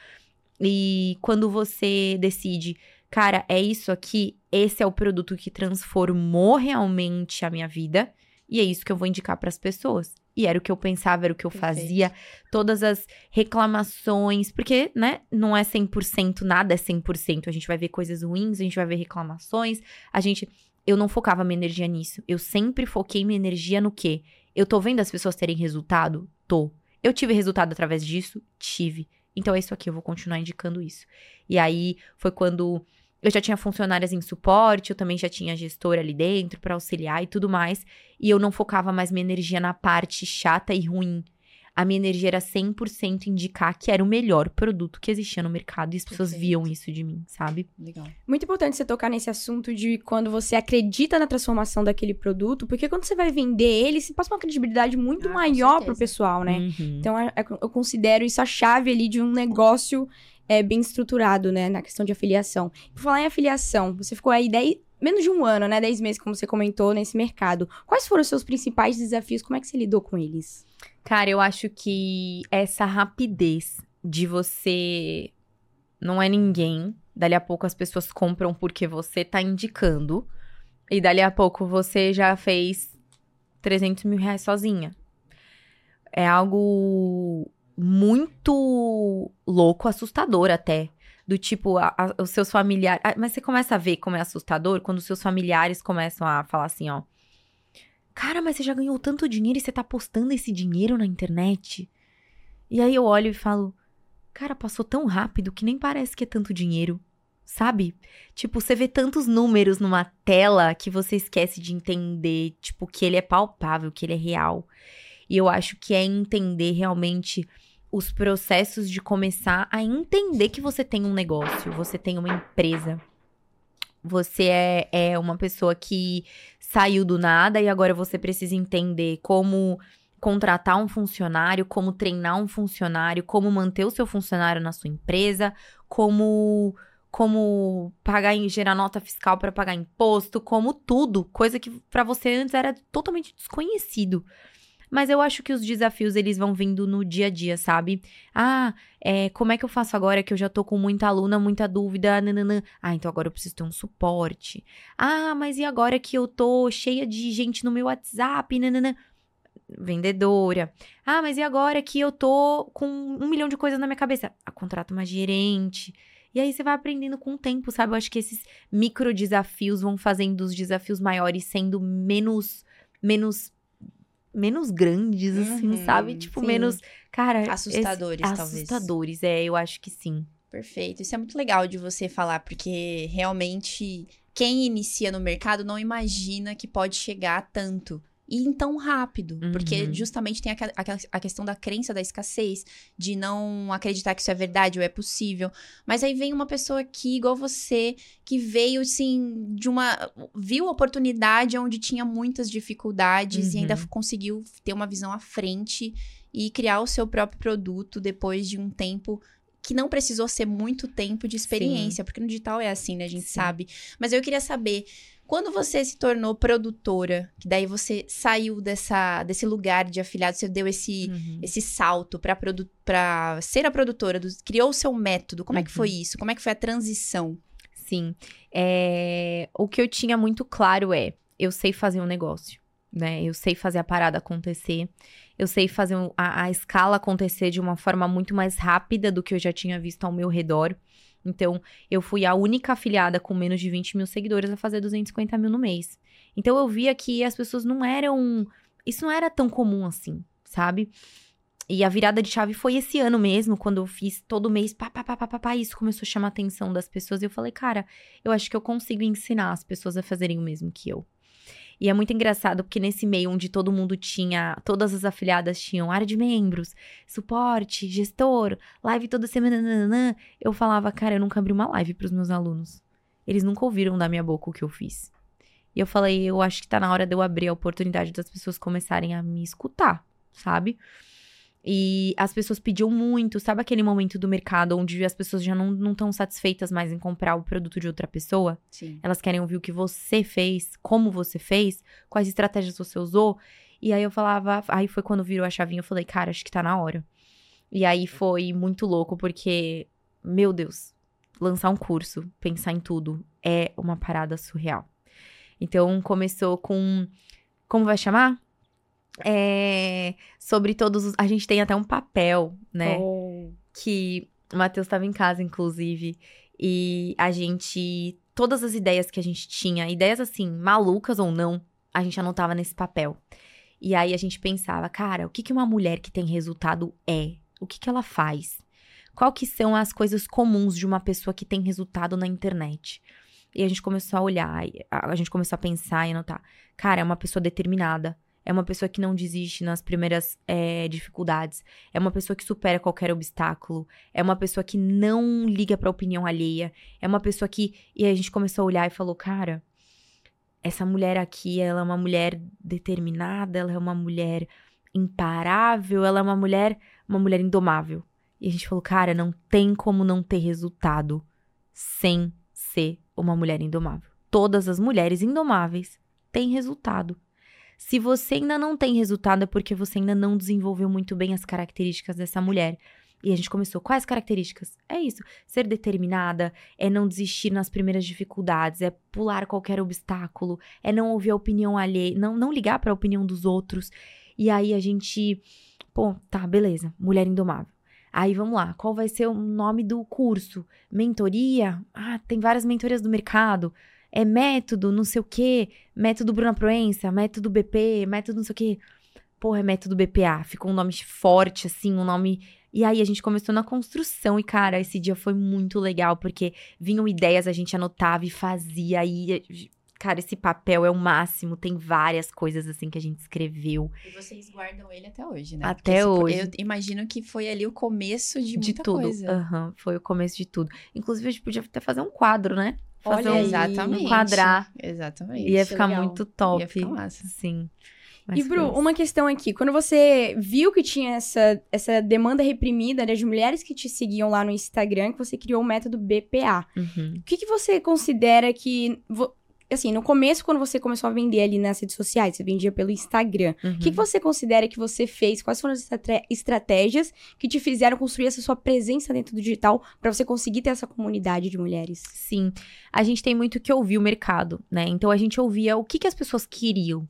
E quando você decide, cara, é isso aqui, esse é o produto que transformou realmente a minha vida, e é isso que eu vou indicar para as pessoas. E era o que eu pensava, era o que eu Perfeito. fazia. Todas as reclamações, porque, né, não é 100%, nada é 100%. A gente vai ver coisas ruins, a gente vai ver reclamações. A gente. Eu não focava minha energia nisso. Eu sempre foquei minha energia no quê? Eu tô vendo as pessoas terem resultado? Tô. Eu tive resultado através disso? Tive. Então é isso aqui, eu vou continuar indicando isso. E aí foi quando eu já tinha funcionárias em suporte, eu também já tinha gestora ali dentro para auxiliar e tudo mais, e eu não focava mais minha energia na parte chata e ruim. A minha energia era 100% indicar que era o melhor produto que existia no mercado e as pessoas Perfeito. viam isso de mim, sabe? Legal. Muito importante você tocar nesse assunto de quando você acredita na transformação daquele produto, porque quando você vai vender ele, você passa uma credibilidade muito ah, maior pro pessoal, né? Uhum. Então é, é, eu considero isso a chave ali de um negócio é, bem estruturado, né, na questão de afiliação. Por falar em afiliação, você ficou aí 10, menos de um ano, né, 10 meses, como você comentou, nesse mercado. Quais foram os seus principais desafios? Como é que você lidou com eles? Cara, eu acho que essa rapidez de você não é ninguém, dali a pouco as pessoas compram porque você tá indicando, e dali a pouco você já fez 300 mil reais sozinha. É algo muito louco, assustador até. Do tipo, a, a, os seus familiares. mas você começa a ver como é assustador quando os seus familiares começam a falar assim, ó. Cara, mas você já ganhou tanto dinheiro e você tá postando esse dinheiro na internet? E aí eu olho e falo, cara, passou tão rápido que nem parece que é tanto dinheiro. Sabe? Tipo, você vê tantos números numa tela que você esquece de entender, tipo, que ele é palpável, que ele é real. E eu acho que é entender realmente os processos de começar a entender que você tem um negócio, você tem uma empresa. Você é, é uma pessoa que saiu do nada e agora você precisa entender como contratar um funcionário, como treinar um funcionário, como manter o seu funcionário na sua empresa, como como pagar gerar nota fiscal para pagar imposto, como tudo, coisa que para você antes era totalmente desconhecido. Mas eu acho que os desafios, eles vão vindo no dia a dia, sabe? Ah, é, como é que eu faço agora que eu já tô com muita aluna, muita dúvida, nananã. Ah, então agora eu preciso ter um suporte. Ah, mas e agora que eu tô cheia de gente no meu WhatsApp, nananã vendedora. Ah, mas e agora que eu tô com um milhão de coisas na minha cabeça? Ah, contrato uma gerente. E aí você vai aprendendo com o tempo, sabe? Eu acho que esses micro desafios vão fazendo os desafios maiores sendo menos menos menos grandes, assim, uhum, sabe? Tipo, sim. menos. Cara. Assustadores, esse, talvez. Assustadores, é, eu acho que sim. Perfeito. Isso é muito legal de você falar, porque realmente quem inicia no mercado não imagina que pode chegar tanto e em tão rápido. Uhum. Porque justamente tem a, a, a, questão da crença da escassez, de não acreditar que isso é verdade ou é possível. Mas aí vem uma pessoa aqui, igual você, que veio, assim, de uma. viu oportunidade onde tinha muitas dificuldades uhum. e ainda uhum. conseguiu ter uma visão à frente e criar o seu próprio produto depois de um tempo que não precisou ser muito tempo de experiência, Sim. porque no digital é assim, né? A gente Sim. sabe. Mas eu queria saber quando você se tornou produtora, que daí você saiu dessa, desse lugar de afiliado, você deu esse, uhum. esse salto para produ ser a produtora, do, criou o seu método, como uhum. é que foi uhum. isso? Como é que foi a transição? Sim. É, o que eu tinha muito claro é, eu sei fazer um negócio, né? Eu sei fazer a parada acontecer. Eu sei fazer a, a escala acontecer de uma forma muito mais rápida do que eu já tinha visto ao meu redor. Então, eu fui a única afiliada com menos de 20 mil seguidores a fazer 250 mil no mês. Então, eu via que as pessoas não eram. Isso não era tão comum assim, sabe? E a virada de chave foi esse ano mesmo, quando eu fiz todo mês, pá, pá, pá, pá, pá, pá, isso começou a chamar a atenção das pessoas. E eu falei, cara, eu acho que eu consigo ensinar as pessoas a fazerem o mesmo que eu. E é muito engraçado porque nesse meio onde todo mundo tinha, todas as afiliadas tinham área de membros, suporte, gestor, live toda semana, nananã, eu falava, cara, eu nunca abri uma live pros meus alunos. Eles nunca ouviram da minha boca o que eu fiz. E eu falei, eu acho que tá na hora de eu abrir a oportunidade das pessoas começarem a me escutar, sabe? E as pessoas pediam muito, sabe aquele momento do mercado onde as pessoas já não estão satisfeitas mais em comprar o produto de outra pessoa? Sim. Elas querem ouvir o que você fez, como você fez, quais estratégias você usou. E aí eu falava, aí foi quando virou a chavinha, eu falei, cara, acho que tá na hora. E aí foi muito louco, porque, meu Deus, lançar um curso, pensar em tudo, é uma parada surreal. Então começou com. Como vai chamar? É, sobre todos os. A gente tem até um papel, né? Oh. Que o Matheus estava em casa, inclusive. E a gente. Todas as ideias que a gente tinha, ideias assim, malucas ou não, a gente anotava nesse papel. E aí a gente pensava, cara, o que, que uma mulher que tem resultado é? O que, que ela faz? Qual que são as coisas comuns de uma pessoa que tem resultado na internet? E a gente começou a olhar, a gente começou a pensar e anotar. Cara, é uma pessoa determinada. É uma pessoa que não desiste nas primeiras é, dificuldades. É uma pessoa que supera qualquer obstáculo. É uma pessoa que não liga pra opinião alheia. É uma pessoa que. E a gente começou a olhar e falou, cara, essa mulher aqui, ela é uma mulher determinada, ela é uma mulher imparável, ela é uma mulher, uma mulher indomável. E a gente falou, cara, não tem como não ter resultado sem ser uma mulher indomável. Todas as mulheres indomáveis têm resultado. Se você ainda não tem resultado, é porque você ainda não desenvolveu muito bem as características dessa mulher. E a gente começou. Quais características? É isso. Ser determinada, é não desistir nas primeiras dificuldades, é pular qualquer obstáculo, é não ouvir a opinião alheia, não, não ligar para a opinião dos outros. E aí a gente. Pô, tá, beleza. Mulher indomável. Aí vamos lá, qual vai ser o nome do curso? Mentoria? Ah, tem várias mentorias do mercado. É método, não sei o quê. Método Bruna Proença, método BP, método não sei o quê. Porra, é método BPA. Ficou um nome forte, assim, um nome. E aí a gente começou na construção, e, cara, esse dia foi muito legal, porque vinham ideias, a gente anotava e fazia, e Cara, esse papel é o máximo. Tem várias coisas assim que a gente escreveu. E vocês guardam ele até hoje, né? Até hoje. Eu imagino que foi ali o começo de, de muita tudo. coisa. Aham, foi o começo de tudo. Inclusive, a gente podia até fazer um quadro, né? Fazer Olha um. Exatamente. Enquadrar. Exatamente. Ia ficar legal. muito top. Ia ficar massa. Sim. E, Bru, isso. uma questão aqui. Quando você viu que tinha essa, essa demanda reprimida das mulheres que te seguiam lá no Instagram, que você criou o método BPA. Uhum. O que, que você considera que. vo- Assim, no começo, quando você começou a vender ali nas redes sociais, você vendia pelo Instagram. Uhum. O que, que você considera que você fez? Quais foram as estratégias que te fizeram construir essa sua presença dentro do digital pra você conseguir ter essa comunidade de mulheres? Sim, a gente tem muito que ouvir o mercado, né? Então a gente ouvia o que, que as pessoas queriam.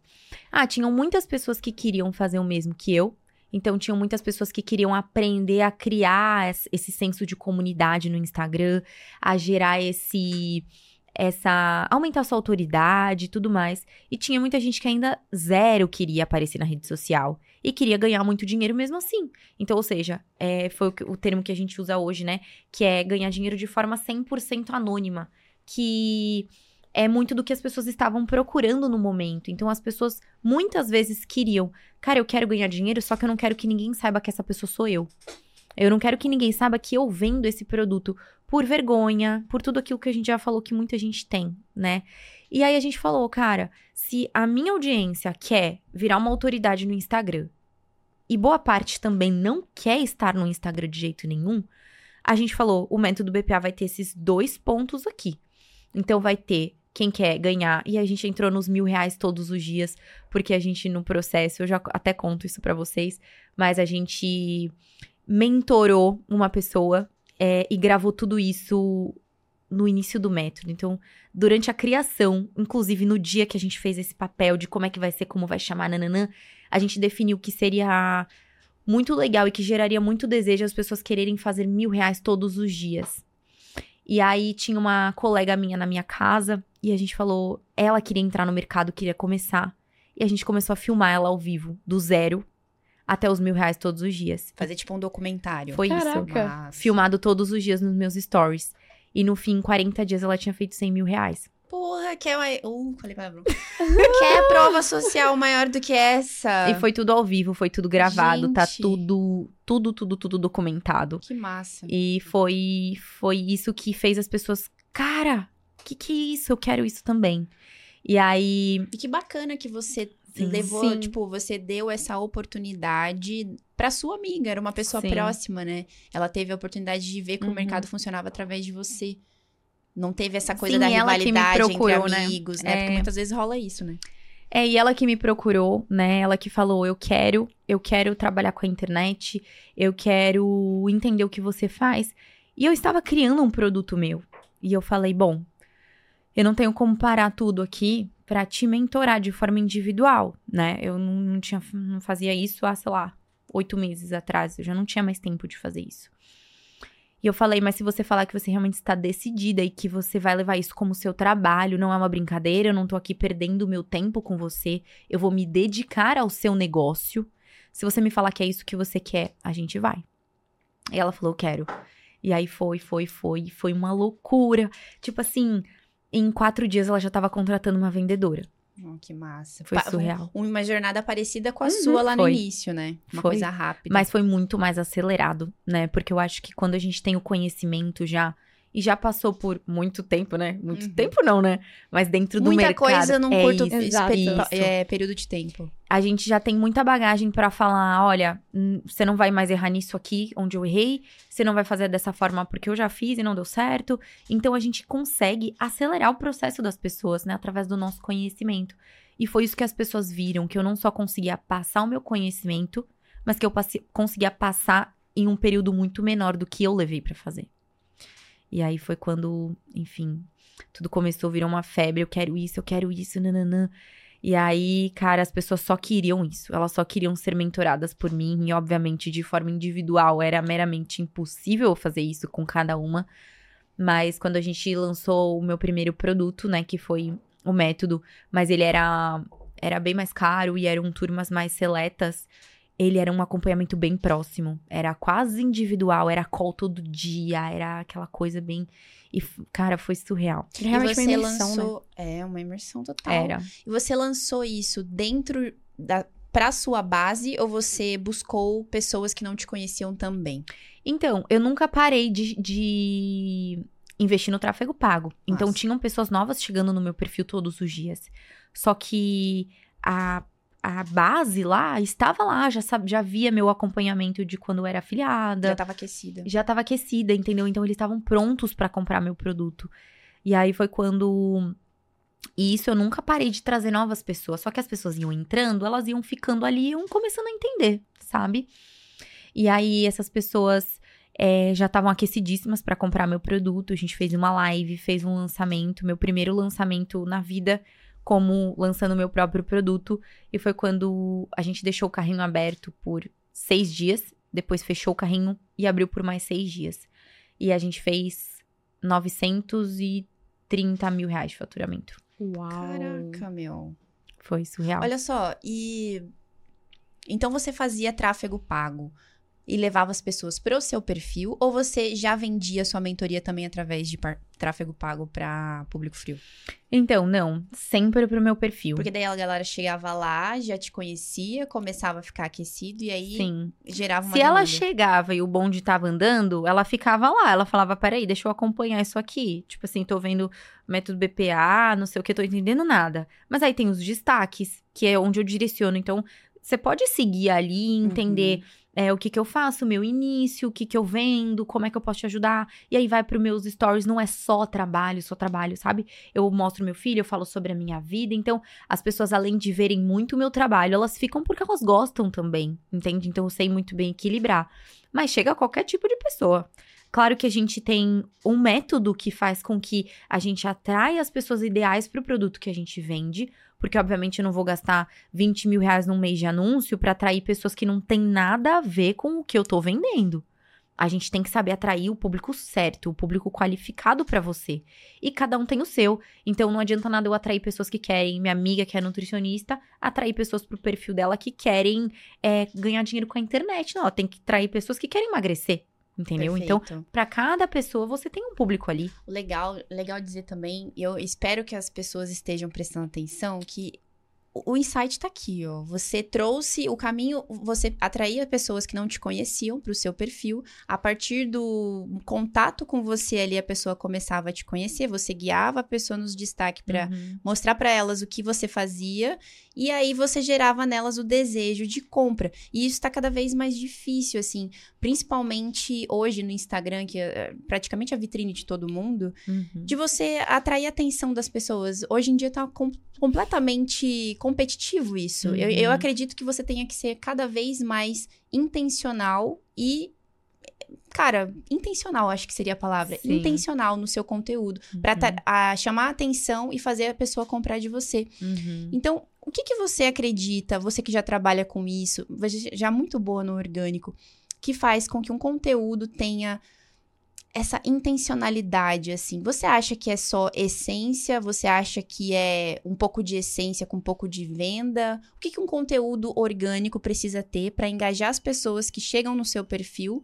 Ah, tinham muitas pessoas que queriam fazer o mesmo que eu. Então tinham muitas pessoas que queriam aprender a criar es- esse senso de comunidade no Instagram, a gerar esse essa aumentar sua autoridade e tudo mais. E tinha muita gente que ainda zero queria aparecer na rede social e queria ganhar muito dinheiro mesmo assim. Então, ou seja, é, foi o, que- o termo que a gente usa hoje, né? Que é ganhar dinheiro de forma 100% anônima. Que é muito do que as pessoas estavam procurando no momento. Então, as pessoas muitas vezes queriam, cara, eu quero ganhar dinheiro, só que eu não quero que ninguém saiba que essa pessoa sou eu. Eu não quero que ninguém saiba que eu vendo esse produto por vergonha, por tudo aquilo que a gente já falou que muita gente tem, né? E aí a gente falou, cara, se a minha audiência quer virar uma autoridade no Instagram e boa parte também não quer estar no Instagram de jeito nenhum, a gente falou, o método BPA vai ter esses dois pontos aqui. Então vai ter quem quer ganhar, e a gente entrou nos mil reais todos os dias, porque a gente no processo, eu já até conto isso pra vocês, mas a gente mentorou uma pessoa é, e gravou tudo isso no início do método. Então, durante a criação, inclusive no dia que a gente fez esse papel de como é que vai ser, como vai chamar, nananã, a gente definiu que seria muito legal e que geraria muito desejo as pessoas quererem fazer mil reais todos os dias. E aí tinha uma colega minha na minha casa e a gente falou, ela queria entrar no mercado, queria começar. E a gente começou a filmar ela ao vivo, do zero até os mil reais todos os dias. Fazer tipo um documentário. Foi isso. Caraca. Massa. Filmado todos os dias nos meus stories. E no fim, em 40 dias, ela tinha feito 100 mil reais. Porra, quer uma... Uh, falei palavrão. quer prova social maior do que essa? E foi tudo ao vivo, foi tudo gravado, tá Gente. tudo, tudo, tudo, tudo documentado. Que massa. E foi, foi isso que fez as pessoas, cara, que que é isso? Eu quero isso também. E aí, E que bacana que você Sim. levou, Sim. tipo, você deu essa oportunidade pra sua amiga, era uma pessoa Sim. próxima, né? Ela teve a oportunidade de ver como Uhum. o mercado funcionava através de você. Não teve essa coisa da rivalidade procurou, entre né? amigos, né? É. Porque muitas vezes rola isso, né? É, e ela que me procurou, né? Ela que falou: eu quero, eu quero trabalhar com a internet, eu quero entender o que você faz. E eu estava criando um produto meu. E eu falei: bom, eu não tenho como parar tudo aqui pra te mentorar de forma individual, né? Eu não, tinha, não fazia isso há, sei lá, oito meses atrás. Eu já não tinha mais tempo de fazer isso. E eu falei, mas se você falar que você realmente está decidida e que você vai levar isso como seu trabalho, não é uma brincadeira, eu não tô aqui perdendo meu tempo com você, eu vou me dedicar ao seu negócio. Se você me falar que é isso que você quer, a gente vai. E ela falou, quero. E aí foi, foi, foi, foi uma loucura. Tipo assim, em quatro dias ela já tava contratando uma vendedora. Oh, que massa. Foi Pa- surreal. um- Uma jornada parecida com a Uhum, sua lá no foi. início, né? Uma Foi. coisa rápida. Mas foi muito mais acelerado, né? Porque eu acho que quando a gente tem o conhecimento já. E já passou por muito tempo, né? Muito Uhum. tempo não, né? Mas dentro do Muita mercado. coisa num é curto é, período de tempo. a gente já tem muita bagagem pra falar, olha, você não vai mais errar nisso aqui onde eu errei, você não vai fazer dessa forma porque eu já fiz e não deu certo. Então a gente consegue acelerar o processo das pessoas, né, através do nosso conhecimento. E foi isso que as pessoas viram, que eu não só conseguia passar o meu conhecimento, mas que eu passe- conseguia passar em um período muito menor do que eu levei pra fazer. E aí foi quando, enfim, tudo começou, virou uma febre, eu quero isso, eu quero isso, nananã. E aí, cara, as pessoas só queriam isso. Elas só queriam ser mentoradas por mim. E, obviamente, de forma individual, era meramente impossível fazer isso com cada uma. Mas quando a gente lançou o meu primeiro produto, né, que foi o método, mas ele era, era bem mais caro e eram turmas mais seletas, ele era um acompanhamento bem próximo. Era quase individual, era call todo dia, era aquela coisa bem. E, cara, foi surreal. Realmente e você uma imersão, né? lançou. É, uma imersão total. Era. E você lançou isso dentro da. Pra sua base ou você buscou pessoas que não te conheciam também? Então, eu nunca parei de, de investir no tráfego pago. Então, Massa. tinham pessoas novas chegando no meu perfil todos os dias. Só que a, a base lá estava lá, já, sabe, já via meu acompanhamento de quando eu era afiliada. Já tava aquecida. já estava aquecida, entendeu? Então eles estavam prontos para comprar meu produto. E aí foi quando e isso eu nunca parei de trazer novas pessoas, só que as pessoas iam entrando, elas iam ficando ali, e iam começando a entender, sabe? E aí essas pessoas é, já estavam aquecidíssimas para comprar meu produto. A gente fez uma live, fez um lançamento, meu primeiro lançamento na vida, como lançando meu próprio produto. E foi quando a gente deixou o carrinho aberto por seis dias, depois fechou o carrinho e abriu por mais seis dias. E a gente fez 930 mil reais de faturamento. Uau. Caraca, meu. Foi surreal. Olha só, e. Então você fazia tráfego pago e levava as pessoas pro seu perfil ou você já vendia sua mentoria também através de tráfego pago para público frio? Então, não, sempre pro meu perfil. Porque daí a galera chegava lá, já te conhecia, começava a ficar aquecido e aí Sim. gerava uma Se ela demanda. chegava e o bonde tava andando, ela ficava lá. Ela falava: peraí, deixa eu acompanhar isso aqui. Tipo assim, tô vendo método BPA, não sei o que, tô entendendo nada. Mas aí tem os destaques, que é onde eu direciono. Então, você pode seguir ali e entender é, o que que eu faço, meu início, o que que eu vendo, como é que eu posso te ajudar. E aí vai pros meus stories, não é só trabalho, só trabalho, sabe? Eu mostro meu filho, eu falo sobre a minha vida. Então, as pessoas, além de verem muito o meu trabalho, elas ficam porque elas gostam também, entende? Então, eu sei muito bem equilibrar. Mas chega a qualquer tipo de pessoa. Claro que a gente tem um método que faz com que a gente atraia as pessoas ideais para o produto que a gente vende, porque obviamente eu não vou gastar 20 mil reais num mês de anúncio para atrair pessoas que não tem nada a ver com o que eu tô vendendo. A gente tem que saber atrair o público certo, o público qualificado para você. E cada um tem o seu. Então não adianta nada eu atrair pessoas que querem, minha amiga que é nutricionista, atrair pessoas pro perfil dela que querem é, ganhar dinheiro com a internet. Não, tem que atrair pessoas que querem emagrecer. Entendeu? Então, Perfeito. pra cada pessoa, você tem um público ali. Legal, legal dizer também, e eu espero que as pessoas estejam prestando atenção que o o insight tá aqui, ó. Você trouxe o caminho, você atraía pessoas que não te conheciam pro seu perfil. A partir do contato com você ali, a pessoa começava a te conhecer, você guiava a pessoa nos destaques pra Uhum. mostrar pra elas o que você fazia e aí você gerava nelas o desejo de compra. E isso tá cada vez mais difícil, assim, principalmente hoje no Instagram, que é praticamente a vitrine de todo mundo Uhum. de você atrair a atenção das pessoas. Hoje em dia tá com- completamente competitivo isso. Eu, eu Uhum. acredito que você tenha que ser cada vez mais intencional e. Cara, intencional, acho que seria a palavra. Sim. Intencional no seu conteúdo. Pra ta- a chamar a atenção e fazer a pessoa comprar de você. Uhum. Então, o que, que você acredita, você que já trabalha com isso, você já muito boa no orgânico, que faz com que um conteúdo tenha essa intencionalidade, assim? Você acha que é só essência? Você acha que é um pouco de essência com um pouco de venda? O que, que um conteúdo orgânico precisa ter para engajar as pessoas que chegam no seu perfil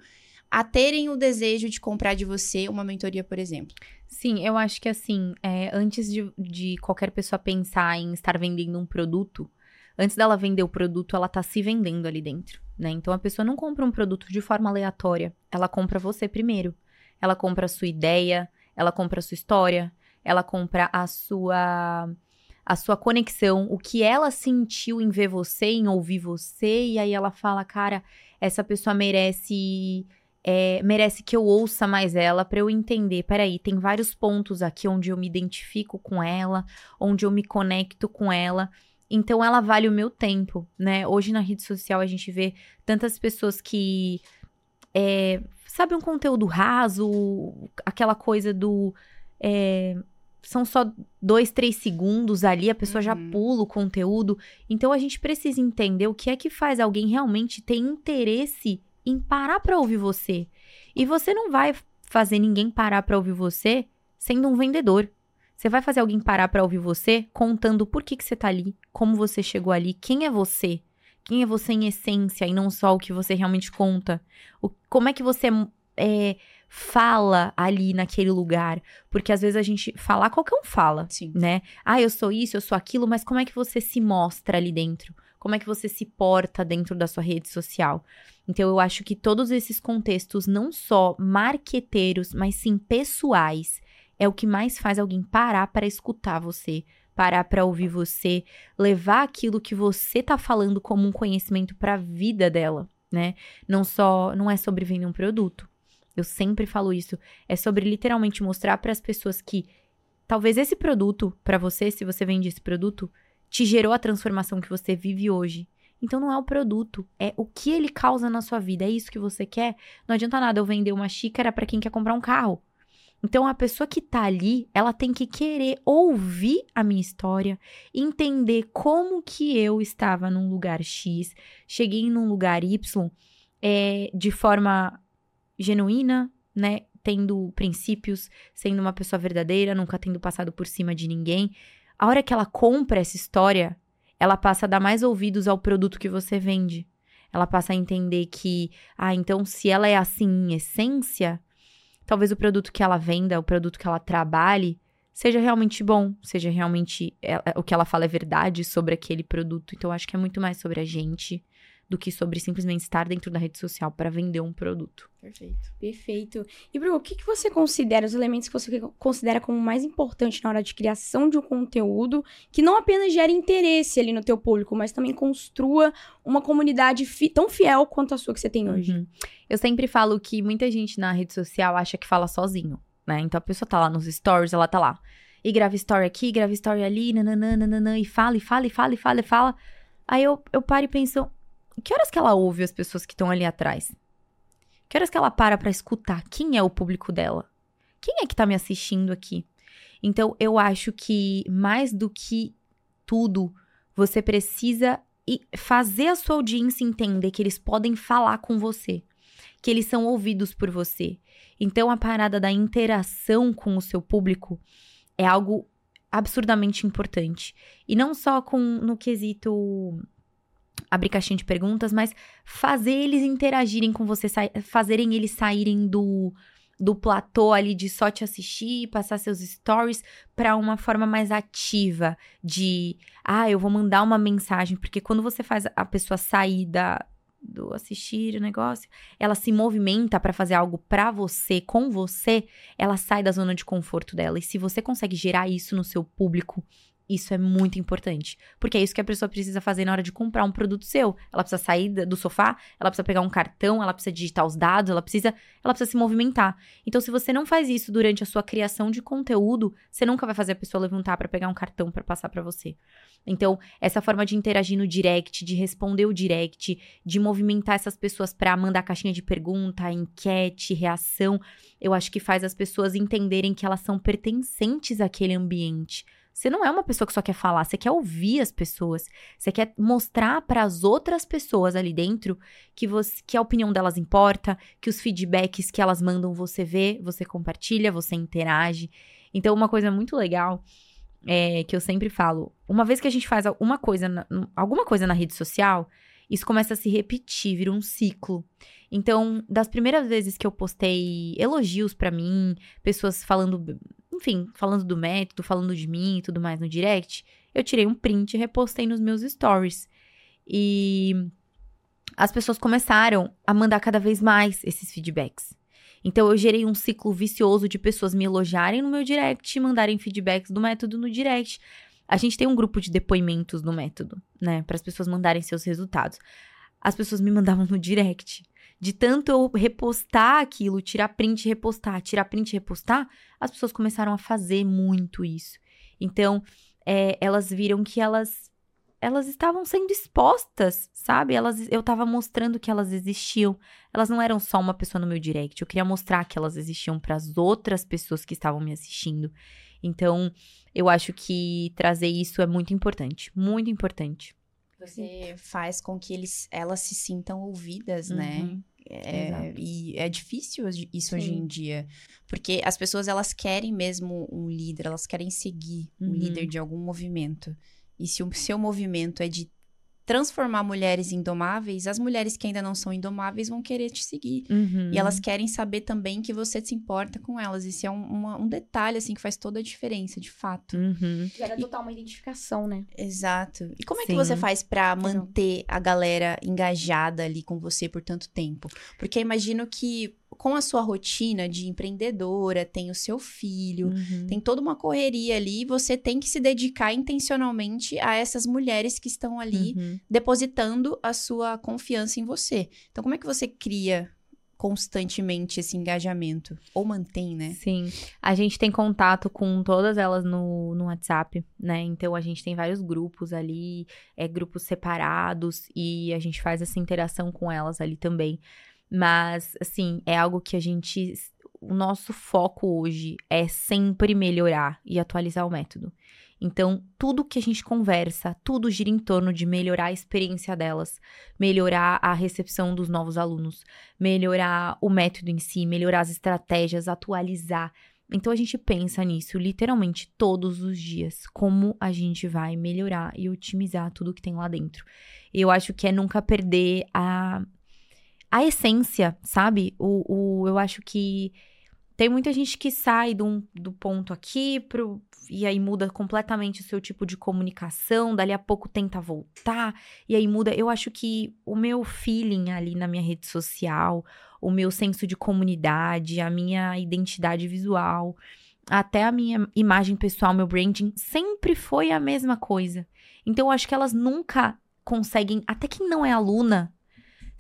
a terem o desejo de comprar de você uma mentoria, por exemplo? Sim, eu acho que assim, é, antes de, de qualquer pessoa pensar em estar vendendo um produto, antes dela vender o produto, ela tá se vendendo ali dentro, né? Então a pessoa não compra um produto de forma aleatória, ela compra você primeiro. Ela compra a sua ideia, ela compra a sua história, ela compra a sua a sua conexão, o que ela sentiu em ver você, em ouvir você, e aí ela fala, cara, essa pessoa merece é, merece que eu ouça mais ela pra eu entender. Peraí, tem vários pontos aqui onde eu me identifico com ela, onde eu me conecto com ela. Então ela vale o meu tempo, né? Hoje na rede social a gente vê tantas pessoas que. É, sabe, um conteúdo raso, aquela coisa do. é, são só dois, três segundos ali, a pessoa já Uhum. pula o conteúdo. Então a gente precisa entender o que é que faz alguém realmente ter interesse em parar pra ouvir você. E você não vai fazer ninguém parar pra ouvir você sendo um vendedor. Você vai fazer alguém parar pra ouvir você contando por que, que você tá ali, como você chegou ali, quem é você. Quem é você em essência e não só o que você realmente conta. O, como é que você é, fala ali naquele lugar. Porque às vezes a gente falar, qualquer um fala Sim. né? Ah, eu sou isso, eu sou aquilo, mas como é que você se mostra ali dentro? Como é que você se porta dentro da sua rede social? Então eu acho que todos esses contextos, não só marqueteiros, mas sim pessoais, é o que mais faz alguém parar para escutar você, parar para ouvir você, levar aquilo que você tá falando como um conhecimento para a vida dela, né? Não só, não é sobre vender um produto. Eu sempre falo isso, é sobre literalmente mostrar para as pessoas que talvez esse produto, pra você, se você vende esse produto, te gerou a transformação que você vive hoje. Então não é o produto, é o que ele causa na sua vida. É isso que você quer? Não adianta nada eu vender uma xícara pra quem quer comprar um carro. Então a pessoa que tá ali, ela tem que querer ouvir a minha história, entender como que eu estava num lugar X, cheguei num lugar Y, é, de forma genuína, né? Tendo princípios, sendo uma pessoa verdadeira, nunca tendo passado por cima de ninguém. A hora que ela compra essa história, ela passa a dar mais ouvidos ao produto que você vende. Ela passa a entender que, ah, então se ela é assim em essência, talvez o produto que ela venda, o produto que ela trabalhe, seja realmente bom, seja realmente é, é, o que ela fala é verdade sobre aquele produto. Então, acho que é muito mais sobre a gente do que sobre simplesmente estar dentro da rede social para vender um produto. Perfeito. Perfeito. E, Bru, o que, que você considera, os elementos que você considera como mais importante na hora de criação de um conteúdo que não apenas gere interesse ali no teu público, mas também construa uma comunidade fi- tão fiel quanto a sua que você tem hoje? Uhum. Eu sempre falo que muita gente na rede social acha que fala sozinho, né? Então a pessoa tá lá nos stories, ela tá lá. E grava story aqui, grava story ali, nananã, nananã, e fala, e fala, e fala, e fala, e fala. Aí eu, eu paro e penso, que horas que ela ouve as pessoas que estão ali atrás? Que horas que ela para pra escutar? Quem é o público dela? Quem é que tá me assistindo aqui? Então, eu acho que mais do que tudo, você precisa fazer a sua audiência entender que eles podem falar com você, que eles são ouvidos por você. Então, a parada da interação com o seu público é algo absurdamente importante. E não só com no quesito abrir caixinha de perguntas, mas fazer eles interagirem com você, fazerem eles saírem do do platô ali de só te assistir, passar seus stories para uma forma mais ativa de, ah, eu vou mandar uma mensagem, porque quando você faz a pessoa sair da do assistir o negócio, ela se movimenta para fazer algo para você, com você, ela sai da zona de conforto dela. E se você consegue gerar isso no seu público, isso é muito importante. Porque é isso que a pessoa precisa fazer na hora de comprar um produto seu. Ela precisa sair do sofá, ela precisa pegar um cartão, ela precisa digitar os dados, ela precisa, ela precisa se movimentar. Então, se você não faz isso durante a sua criação de conteúdo, você nunca vai fazer a pessoa levantar para pegar um cartão para passar para você. Então, essa forma de interagir no direct, de responder o direct, de movimentar essas pessoas para mandar caixinha de pergunta, enquete, reação, eu acho que faz as pessoas entenderem que elas são pertencentes àquele ambiente você não é uma pessoa que só quer falar, você quer ouvir as pessoas. Você quer mostrar para as outras pessoas ali dentro que, você, que a opinião delas importa, que os feedbacks que elas mandam você vê, você compartilha, você interage. Então, uma coisa muito legal é que eu sempre falo: uma vez que a gente faz alguma coisa na, alguma coisa na rede social, isso começa a se repetir, vira um ciclo. Então, das primeiras vezes que eu postei elogios para mim, pessoas falando enfim, falando do método, falando de mim e tudo mais no direct, eu tirei um print e repostei nos meus stories. E as pessoas começaram a mandar cada vez mais esses feedbacks. Então eu gerei um ciclo vicioso de pessoas me elogiarem no meu direct mandarem feedbacks do método no direct. A gente tem um grupo de depoimentos no método, né, para as pessoas mandarem seus resultados. As pessoas me mandavam no direct de tanto eu repostar aquilo, tirar print e repostar, tirar print e repostar, as pessoas começaram a fazer muito isso. Então, é, elas viram que elas elas estavam sendo expostas, sabe? Elas, eu tava mostrando que elas existiam. Elas não eram só uma pessoa no meu direct. Eu queria mostrar que elas existiam para as outras pessoas que estavam me assistindo. Então, eu acho que trazer isso é muito importante, muito importante. Você faz com que eles, elas se sintam ouvidas, né? uhum. né? É, e é difícil isso Sim. hoje em dia. Porque as pessoas, elas querem mesmo um líder, elas querem seguir uhum. um líder de algum movimento. E se o seu movimento é de transformar mulheres indomáveis, as mulheres que ainda não são indomáveis vão querer te seguir. Uhum. E elas querem saber também que você se importa com elas. Isso é um, uma, um detalhe, assim, que faz toda a diferença, de fato. Uhum. Gera total uma identificação, né? Exato. E como é que você faz para manter a galera engajada ali com você por tanto tempo? Porque eu imagino que com a sua rotina de empreendedora, tem o seu filho, uhum. tem toda uma correria ali, você tem que se dedicar intencionalmente a essas mulheres que estão ali uhum. depositando a sua confiança em você. Então, como é que você cria constantemente esse engajamento? Ou mantém, né? Sim. A gente tem contato com todas elas no, no WhatsApp, né? Então a gente tem vários grupos ali, é, grupos separados, e a gente faz essa interação com elas ali também. Mas, assim, é algo que a gente. O nosso foco hoje é sempre melhorar e atualizar o método. Então, tudo que a gente conversa, tudo gira em torno de melhorar a experiência delas, melhorar a recepção dos novos alunos, melhorar o método em si, melhorar as estratégias, atualizar. Então, a gente pensa nisso literalmente todos os dias, como a gente vai melhorar e otimizar tudo que tem lá dentro. Eu acho que é nunca perder a, a essência, sabe? O, o, eu acho que tem muita gente que sai do, do ponto aqui pro, e aí muda completamente o seu tipo de comunicação, dali a pouco tenta voltar, e aí muda. Eu acho que o meu feeling ali na minha rede social, o meu senso de comunidade, a minha identidade visual, até a minha imagem pessoal, meu branding, sempre foi a mesma coisa. Então eu acho que elas nunca conseguem, até quem não é aluna,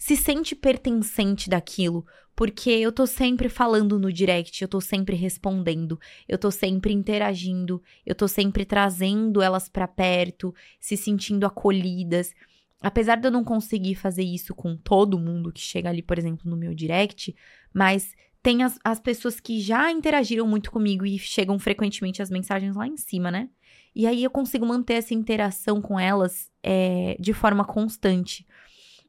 se sente pertencente daquilo, porque eu tô sempre falando no direct, eu tô sempre respondendo, eu tô sempre interagindo, eu tô sempre trazendo elas para perto, se sentindo acolhidas. Apesar de eu não conseguir fazer isso com todo mundo que chega ali, por exemplo, no meu direct, mas tem as, as pessoas que já interagiram muito comigo e chegam frequentemente as mensagens lá em cima, né? E aí eu consigo manter essa interação com elas é, de forma constante.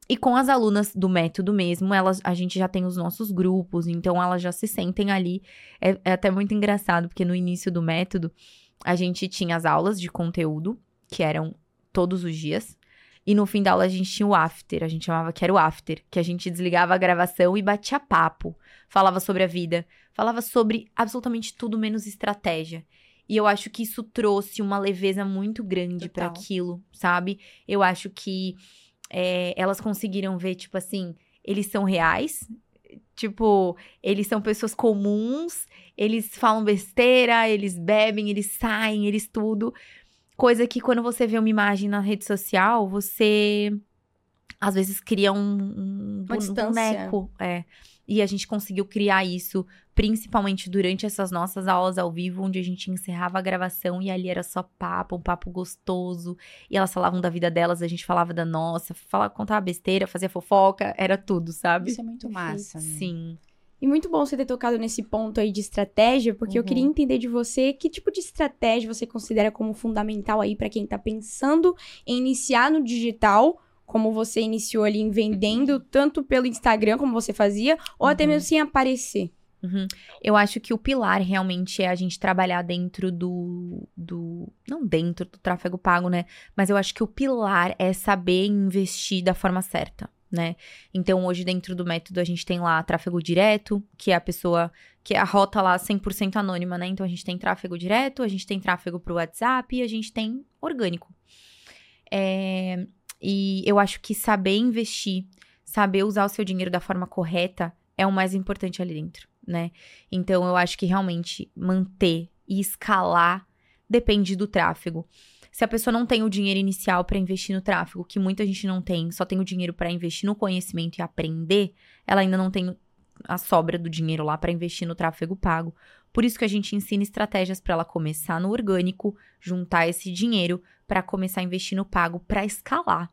E com as alunas do método mesmo, elas, a gente já tem os nossos grupos, então elas já se sentem ali. É, é até muito engraçado, porque no início do método, a gente tinha as aulas de conteúdo, que eram todos os dias. E no fim da aula a gente tinha o after, a gente chamava que era o after, que a gente desligava a gravação e batia papo, falava sobre a vida, falava sobre absolutamente tudo menos estratégia. E eu acho que isso trouxe uma leveza muito grande para aquilo, sabe? Eu acho que é, elas conseguiram ver, tipo assim, eles são reais, tipo, eles são pessoas comuns, eles falam besteira, eles bebem, eles saem, eles tudo. Coisa que quando você vê uma imagem na rede social, você às vezes cria um, um boneco. É. E a gente conseguiu criar isso, principalmente durante essas nossas aulas ao vivo, onde a gente encerrava a gravação e ali era só papo, um papo gostoso. E elas falavam da vida delas, a gente falava da nossa, falava, contava besteira, fazia fofoca, era tudo, sabe? Isso é muito massa. né? Sim. E muito bom você ter tocado nesse ponto aí de estratégia, porque eu Uhum. queria entender de você que tipo de estratégia você considera como fundamental aí pra quem tá pensando em iniciar no digital, como você iniciou ali em vendendo, tanto pelo Instagram como você fazia, ou até Uhum. mesmo sem aparecer. Uhum. Eu acho que o pilar realmente é a gente trabalhar dentro do, do. Não dentro do tráfego pago, né? Mas eu acho que o pilar é saber investir da forma certa, né? Então, hoje, dentro do método, a gente tem lá tráfego direto, que é a pessoa. que é a rota lá 100% anônima, né? Então, a gente tem tráfego direto, a gente tem tráfego pro WhatsApp e a gente tem orgânico. É, e eu acho que saber investir, saber usar o seu dinheiro da forma correta é o mais importante ali dentro, né? Então eu acho que realmente manter e escalar depende do tráfego. Se a pessoa não tem o dinheiro inicial para investir no tráfego, que muita gente não tem, só tem o dinheiro para investir no conhecimento e aprender, ela ainda não tem a sobra do dinheiro lá para investir no tráfego pago. Por isso que a gente ensina estratégias para ela começar no orgânico, juntar esse dinheiro para começar a investir no pago para escalar.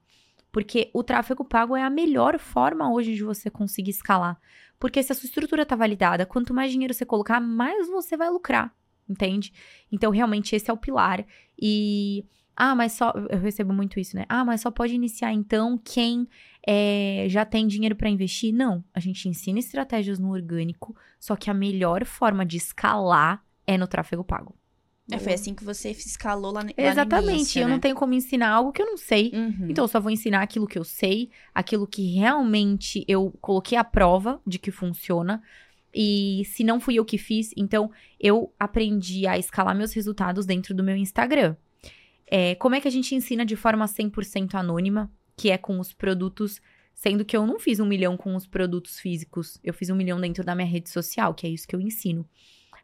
Porque o tráfego pago é a melhor forma hoje de você conseguir escalar. Porque se a sua estrutura tá validada, quanto mais dinheiro você colocar, mais você vai lucrar, entende? Então, realmente, esse é o pilar. E. Ah, mas só. Eu recebo muito isso, né? Ah, mas só pode iniciar então quem é, já tem dinheiro para investir? Não. A gente ensina estratégias no orgânico, só que a melhor forma de escalar é no tráfego pago. É, foi assim que você escalou lá, lá Exatamente. início, eu né? não tenho como ensinar algo que eu não sei. Uhum. Então, eu só vou ensinar aquilo que eu sei, aquilo que realmente eu coloquei à prova de que funciona. E se não fui eu que fiz, então eu aprendi a escalar meus resultados dentro do meu Instagram. É, como é que a gente ensina de forma 100% anônima, que é com os produtos, sendo que eu não fiz um milhão com os produtos físicos, eu fiz um milhão dentro da minha rede social, que é isso que eu ensino.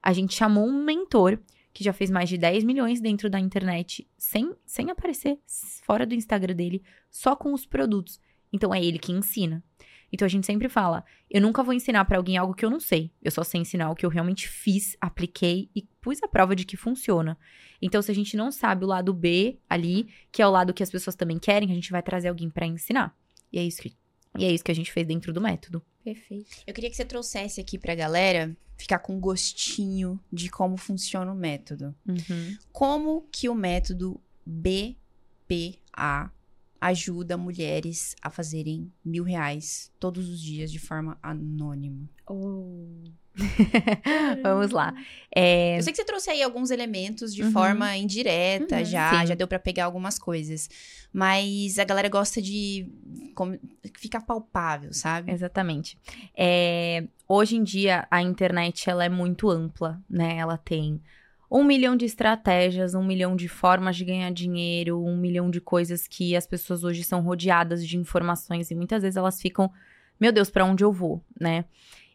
A gente chamou um mentor que já fez mais de 10 milhões dentro da internet, sem, sem aparecer fora do Instagram dele, só com os produtos. Então é ele que ensina. Então a gente sempre fala: eu nunca vou ensinar pra alguém algo que eu não sei. Eu só sei ensinar o que eu realmente fiz, apliquei e pus a prova de que funciona. Então, se a gente não sabe o lado B ali, que é o lado que as pessoas também querem, a gente vai trazer alguém pra ensinar. E é isso que, e é isso que a gente fez dentro do método. Perfeito. Eu queria que você trouxesse aqui pra galera ficar com gostinho de como funciona o método. Como que o método BPA ajuda mulheres a fazerem mil reais todos os dias de forma anônima? Vamos lá. É, Eu sei que você trouxe aí alguns elementos de Uhum. forma indireta, Uhum. já, Sim. já deu pra pegar algumas coisas. Mas a galera gosta de como- ficar palpável, sabe? Exatamente. É, hoje em dia, a internet ela é muito ampla, né? Ela tem um milhão de estratégias, um milhão de formas de ganhar dinheiro, um milhão de coisas que as pessoas hoje são rodeadas de informações e muitas vezes elas ficam, meu Deus, pra onde eu vou, né?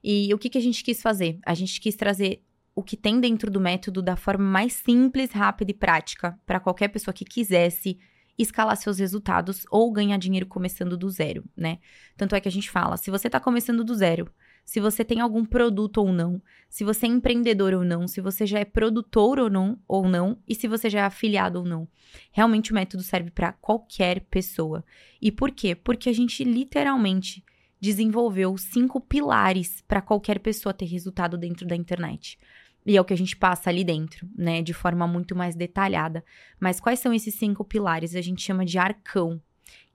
E o que, que a gente quis fazer? A gente quis trazer o que tem dentro do método da forma mais simples, rápida e prática para qualquer pessoa que quisesse escalar seus resultados ou ganhar dinheiro começando do zero, né? Tanto é que a gente fala, se você tá começando do zero, se você tem algum produto ou não, se você é empreendedor ou não, se você já é produtor ou não, ou não, e se você já é afiliado ou não. Realmente o método serve para qualquer pessoa. E por quê? Porque a gente literalmente desenvolveu cinco pilares para qualquer pessoa ter resultado dentro da internet. E é o que a gente passa ali dentro, né, de forma muito mais detalhada. Mas quais são esses cinco pilares? A gente chama de arcão,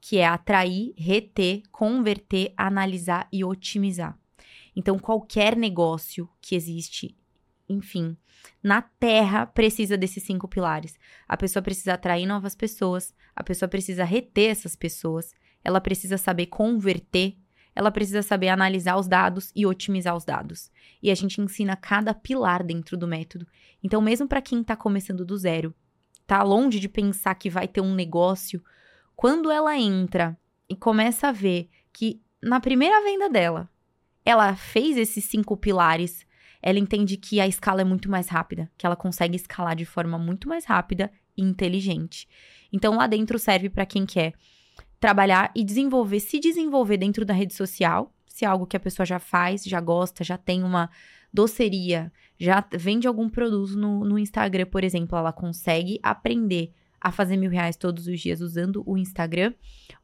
que é atrair, reter, converter, analisar e otimizar. Então, qualquer negócio que existe enfim, na Terra precisa desses cinco pilares. A pessoa precisa atrair novas pessoas, a pessoa precisa reter essas pessoas, ela precisa saber converter, ela precisa saber analisar os dados e otimizar os dados. E a gente ensina cada pilar dentro do método. Então, mesmo para quem está começando do zero, tá longe de pensar que vai ter um negócio, quando ela entra e começa a ver que na primeira venda dela, ela fez esses cinco pilares, ela entende que a escala é muito mais rápida, que ela consegue escalar de forma muito mais rápida e inteligente. Então lá dentro serve para quem quer trabalhar e desenvolver, se desenvolver dentro da rede social, se é algo que a pessoa já faz, já gosta, já tem uma doceria, já vende algum produto no, no Instagram, por exemplo, ela consegue aprender a fazer mil reais todos os dias usando o Instagram,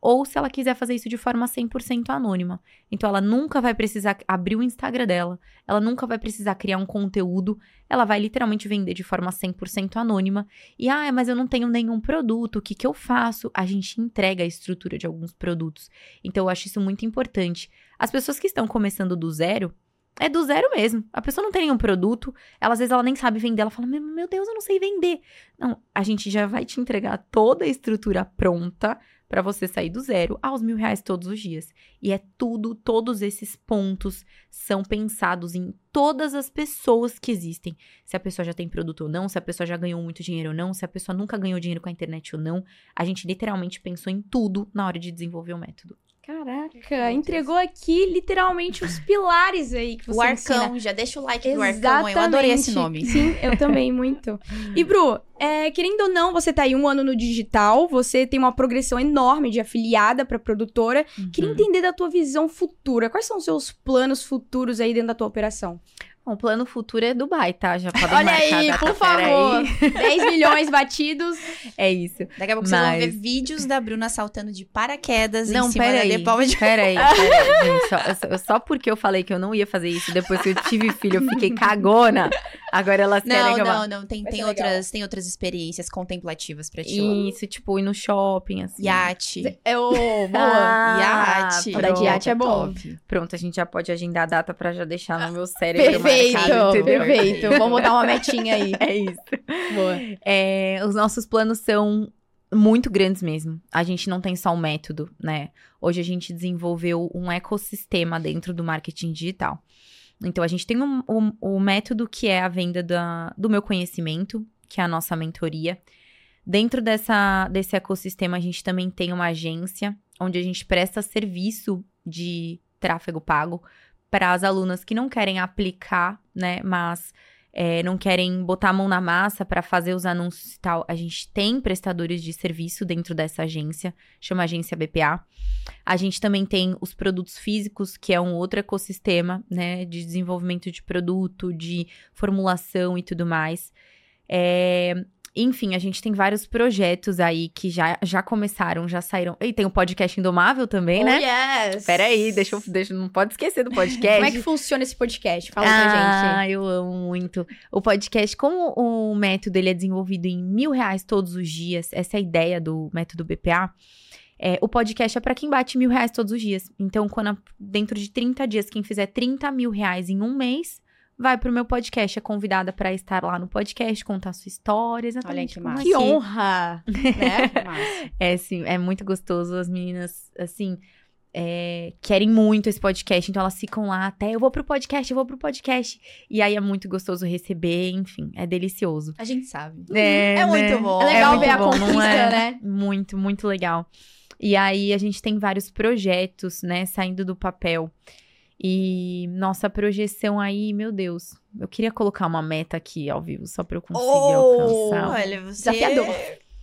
ou se ela quiser fazer isso de forma 100% anônima. Então, ela nunca vai precisar abrir o Instagram dela, ela nunca vai precisar criar um conteúdo, ela vai literalmente vender de forma 100% anônima. E, ah, mas eu não tenho nenhum produto, o que, que eu faço? A gente entrega a estrutura de alguns produtos. Então, eu acho isso muito importante. As pessoas que estão começando do zero, é do zero mesmo. A pessoa não tem nenhum produto, ela, às vezes ela nem sabe vender, ela fala: Meu Deus, eu não sei vender. Não, a gente já vai te entregar toda a estrutura pronta para você sair do zero aos mil reais todos os dias. E é tudo, todos esses pontos são pensados em todas as pessoas que existem. Se a pessoa já tem produto ou não, se a pessoa já ganhou muito dinheiro ou não, se a pessoa nunca ganhou dinheiro com a internet ou não. A gente literalmente pensou em tudo na hora de desenvolver o método. Caraca, entregou aqui literalmente os pilares aí que você O Arcão, ensina. já deixa o like pro Arcão. Eu adorei esse nome. Sim, eu também, muito. E, Bru, é, querendo ou não, você tá aí um ano no digital, você tem uma progressão enorme de afiliada pra produtora. Queria Uhum. entender da tua visão futura. Quais são os seus planos futuros aí dentro da tua operação? Bom, o plano futuro é Dubai, tá? Já pode Olha aí, por favor. aí. 10 milhões batidos. É isso. Daqui a pouco vocês vão Mas- ver vídeos da Bruna saltando de paraquedas Não, em cima pera da aí. Depalma de... Pera aí, pera aí, gente. Só, só porque eu falei que eu não ia fazer isso depois que eu tive filho, eu fiquei cagona. Agora elas querem Não, que eu vá. não, não. Tem, Vai tem, legal. outras, tem outras experiências contemplativas pra ti. Isso, tipo, ir no shopping, assim. Iate. Eu, boa. Ah, Iate. Da de iate é bom. Top. Pronto, a gente já pode agendar a data pra já deixar no meu cérebro Perfeito, marcado, entendeu? perfeito. Vamos botar uma metinha aí. É isso. Boa. É, os nossos planos são muito grandes mesmo. A gente não tem só um método, né? Hoje a gente desenvolveu um ecossistema dentro do marketing digital. Então, a gente tem um, um- o método que é a venda da- do meu conhecimento, que é a nossa mentoria. Dentro dessa, desse ecossistema, a gente também tem uma agência onde a gente presta serviço de tráfego pago para as alunas que não querem aplicar, né? Mas é, não querem botar a mão na massa para fazer os anúncios e tal. A gente tem prestadores de serviço dentro dessa agência, chama Agência BPA. A gente também tem os produtos físicos, que é um outro ecossistema, né, de desenvolvimento de produto, de formulação e tudo mais. É, enfim, a gente tem vários projetos aí que já, já começaram, já saíram. E tem o podcast Indomável também, né? Oh, yes. Peraí, deixa eu, deixa, não pode esquecer do podcast. Como é que funciona esse podcast? Fala pra gente. Ah, eu amo muito. O podcast, como o método ele é desenvolvido em mil reais todos os dias, essa é a ideia do método BPA. é, o podcast é para quem bate mil reais todos os dias. Então, quando a- dentro de 30 dias, quem fizer 30 mil reais em um mês, vai pro meu podcast. É convidada para estar lá no podcast, contar sua história, exatamente que massa. aqui. Que honra! né? Massa. É, sim, é muito gostoso. As meninas, assim, é, querem muito esse podcast, então elas ficam lá até eu vou pro podcast, eu vou pro podcast. E aí é muito gostoso receber, enfim, é delicioso. A gente sabe. É, É muito né? bom. É legal muito ver a bom, conquista, é? né? Muito, muito legal. E aí a gente tem vários projetos, né, saindo do papel. E nossa projeção aí, meu Deus, eu queria colocar uma meta aqui ao vivo, só pra eu conseguir alcançar. Olha, você Desafiador.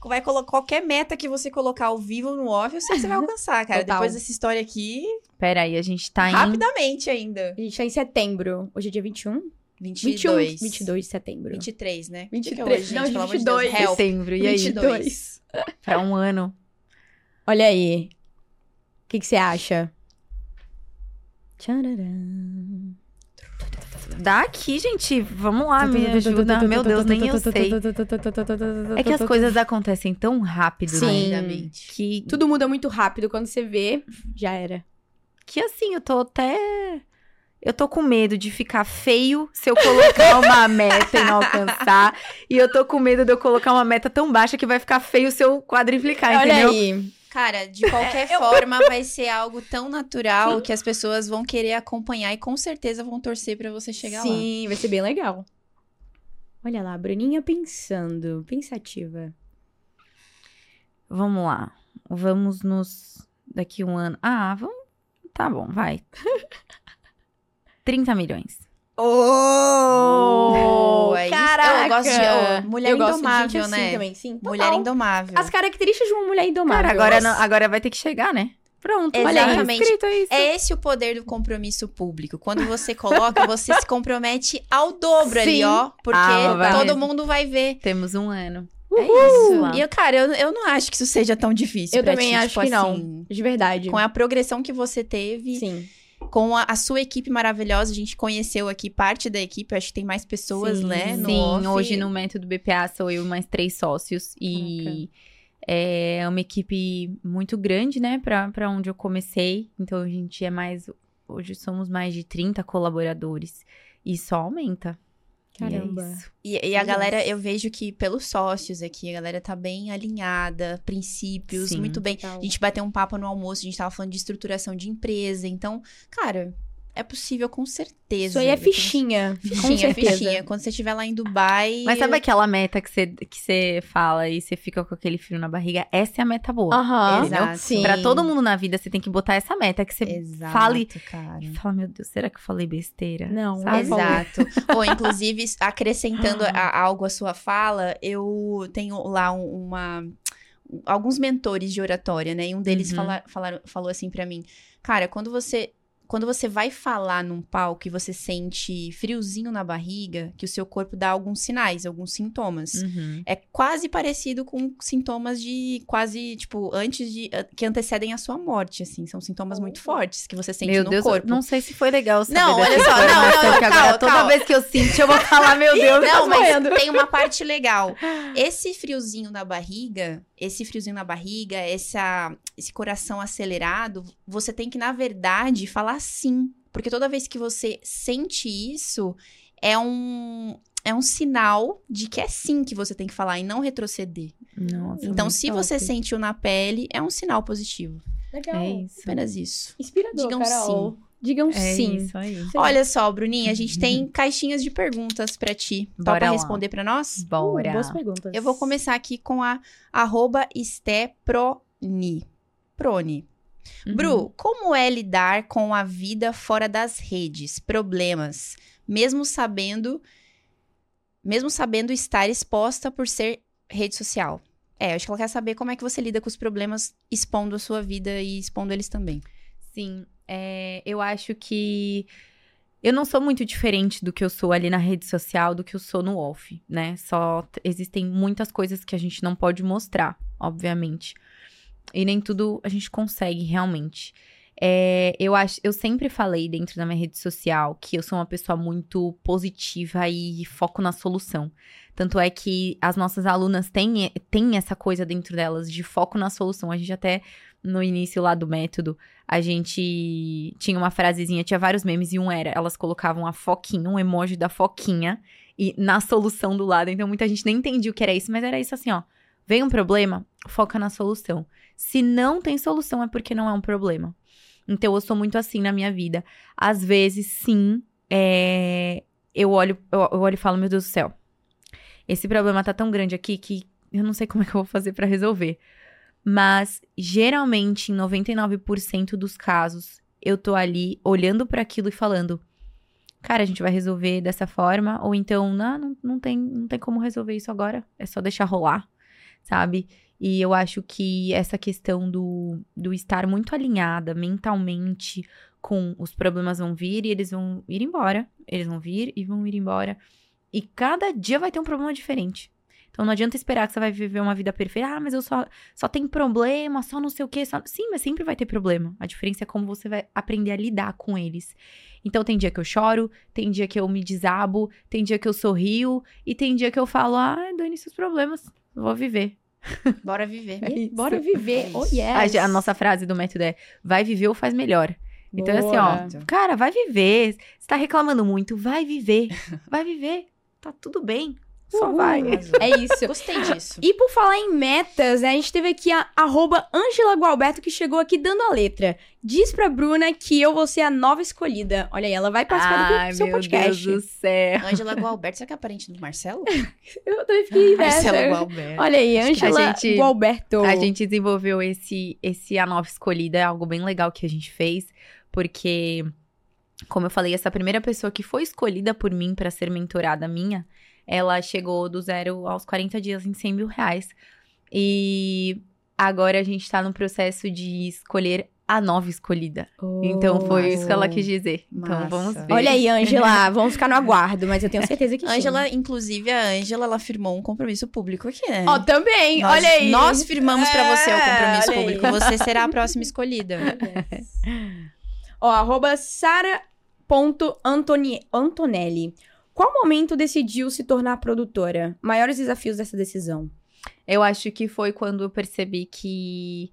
vai colocar qualquer meta que você colocar ao vivo no off, eu sei que você vai alcançar, cara. Total. Depois dessa história aqui, Pera aí, a gente tá em rapidamente ainda. A gente tá em setembro. Hoje é dia 21? 22. 21. 22 de setembro. 23, né? 23. Que que é hoje, Não, gente? De 22. Deus, help. setembro. E aí, 22. pra um ano. Olha aí. O que que você acha? Dá aqui, gente. Vamos lá, me ajuda. Meu Deus, nem eu sei. É que as coisas acontecem tão rápido, Sim. né? Que, Tudo muda muito rápido. Quando você vê, já era. que assim, eu tô até Eu tô com medo de ficar feio se eu colocar uma meta e não alcançar. E eu tô com medo de eu colocar uma meta tão baixa que vai ficar feio se eu quadriplicar, Olha entendeu? aí. Cara, de qualquer forma, vai ser algo tão natural que as pessoas vão querer acompanhar e com certeza vão torcer pra você chegar lá. Sim, vai ser bem legal. Olha lá, Bruninha pensando, pensativa. Vamos lá. Vamos nos. Daqui um ano. Ah, vamos. Tá bom, vai. 30 milhões. Oh, é isso. Eu gosto de- oh, mulher Eu gosto de indomável, assim né? também, sim. Mulher indomável. As características de uma mulher indomável. Cara, agora, não- agora vai ter que chegar, né? Pronto, olha aí, Exatamente. escrito isso. É esse o poder do compromisso público. Quando você coloca, você se compromete ao dobro ali, Sim. ó. Porque Ah, todo mesmo. mundo vai ver. Temos um ano. É Uhul. isso. E, eu, cara, eu, eu não acho que isso seja tão difícil Eu pra também ti, acho tipo que não. assim, De verdade. Com a progressão que você teve, Sim. Com a, a sua equipe maravilhosa, a gente conheceu aqui parte da equipe, acho que tem mais pessoas, Sim. né? No Sim, off. hoje no método BPA sou eu e mais três sócios. E é uma equipe muito grande, né, pra, pra onde eu comecei. Então a gente é mais. Hoje somos mais de 30 colaboradores. E só aumenta. E é Caramba. isso. E, e a galera, eu vejo que pelos sócios aqui, a galera tá bem alinhada, princípios, Sim. muito bem. Total. A gente bateu um papo no almoço, a gente tava falando de estruturação de empresa. Então, cara, é possível com certeza. Isso aí é fichinha. com Fichinha, fichinha. Quando você estiver lá em Dubai. Mas sabe aquela meta que você, que você fala e você fica com aquele frio na barriga? Essa é a meta boa. Aham. Exato. Sim. Pra todo mundo na vida, você tem que botar essa meta que você Exato, fale- cara. e fala, meu Deus, será que eu falei besteira? Não, Sabe? Exato. Ou, inclusive, acrescentando a- algo à sua fala, eu tenho lá um- uma. Alguns mentores de oratória, né? E um deles Uhum. fala- falou assim pra mim: Cara, quando você. Quando você vai falar num palco e você sente friozinho na barriga, que o seu corpo dá alguns sinais, alguns sintomas. Uhum. É quase parecido com sintomas de quase, tipo, antes de. que antecedem a sua morte, assim. São sintomas muito fortes que você sente Meu no Deus, corpo. não sei se foi legal saber Não, olha só, não, informação, não, que agora calma, toda calma. vez que eu sinto, eu vou falar, meu Deus, Não, mas doendo. tem uma parte legal. Esse friozinho na barriga, esse friozinho na barriga, essa, esse coração acelerado, você tem que, na verdade, falar sim. Porque toda vez que você sente isso, é um, é um sinal de que é sim que você tem que falar e não retroceder. Nossa, então, se top. você sentiu na pele, é um sinal positivo. Legal. É isso. Apenas isso. Inspirador, Digam Carol. Digam É sim. isso aí. Sim. Olha só, Bruninha, a gente tem caixinhas de perguntas pra ti. Bora Topa lá. responder pra nós? Bora. Uh, boas perguntas. Eu vou começar aqui com a arroba Steproni. Proni. Uhum. Bru, como é lidar com a vida fora das redes? Problemas, mesmo sabendo mesmo sabendo estar exposta por ser rede social. É, acho que ela quer saber como é que você lida com os problemas expondo a sua vida e expondo eles também. Sim, é, eu acho que eu não sou muito diferente do que eu sou ali na rede social do que eu sou no off, né? Só existem muitas coisas que a gente não pode mostrar, obviamente. E nem tudo a gente consegue realmente. É, eu acho, eu sempre falei dentro da minha rede social que eu sou uma pessoa muito positiva e foco na solução. Tanto é que as nossas alunas têm, têm essa coisa dentro delas de foco na solução. A gente até no início lá do método, a gente tinha uma frasezinha, tinha vários memes e um era, elas colocavam a foquinha, um emoji da foquinha e na solução do lado. Então muita gente nem entendia o que era isso, mas era isso assim, ó. Vem um problema, foca na solução. Se não tem solução é porque não é um problema. Então eu sou muito assim na minha vida. Às vezes, sim, é, eu olho, eu, olho e falo, meu Deus do céu, esse problema tá tão grande aqui que eu não sei como é que eu vou fazer pra resolver. Mas geralmente, em 99% dos casos, eu tô ali olhando pra aquilo e falando: "Cara, a gente vai resolver dessa forma", ou então, não, não, não tem, não tem como resolver isso agora, é só deixar rolar, sabe? E eu acho que essa questão do, do estar muito alinhada mentalmente com os problemas vão vir e eles vão ir embora. Eles vão vir e vão ir embora. E cada dia vai ter um problema diferente. Então não adianta esperar que você vai viver uma vida perfeita. Ah, mas eu só, só tem problema, só não sei o quê. Só... Sim, mas sempre vai ter problema. A diferença é como você vai aprender a lidar com eles. Então tem dia que eu choro, tem dia que eu me desabo, tem dia que eu sorrio, e tem dia que eu falo, ah, dane-se os problemas, vou viver. Bora viver. E Bora viver. É Oh, yes. A, a nossa frase do método é: vai viver ou faz melhor. Então, assim, Boa. ó, cara, vai viver. Você tá reclamando muito, vai viver. Vai viver. Tá tudo bem. Só Uhul. vai. É isso. Gostei disso. E por falar em metas, né, a gente teve aqui a arroba Angela Gualberto que chegou aqui dando a letra. Diz pra Bruna que eu vou ser a nova escolhida. Olha aí, ela vai participar do Ai, seu meu podcast. Deus do céu. Angela Gualberto, será que é parente do Marcelo? Eu também fiquei Marcelo nessa. Gualberto. Olha aí, que a Angela gente- Gualberto. A gente desenvolveu esse, esse A Nova Escolhida, é algo bem legal que a gente fez, porque, como eu falei, essa primeira pessoa que foi escolhida por mim para ser mentorada minha, ela chegou do zero aos 40 dias em 100 mil reais. E agora a gente tá no processo de escolher a nova escolhida. então foi isso que ela quis dizer. Então Massa. vamos ver. Olha aí, Angela, vamos ficar no aguardo, mas eu tenho certeza que sim. Angela, inclusive, a Angela, ela firmou um compromisso público aqui, né? Ó, também, Nós- olha aí. Nós firmamos pra você o É, compromisso olha aí. público. Você será a próxima escolhida. Ó, arroba sara.antonelli. Qual momento decidiu se tornar produtora? Maiores desafios dessa decisão? Eu acho que foi quando eu percebi que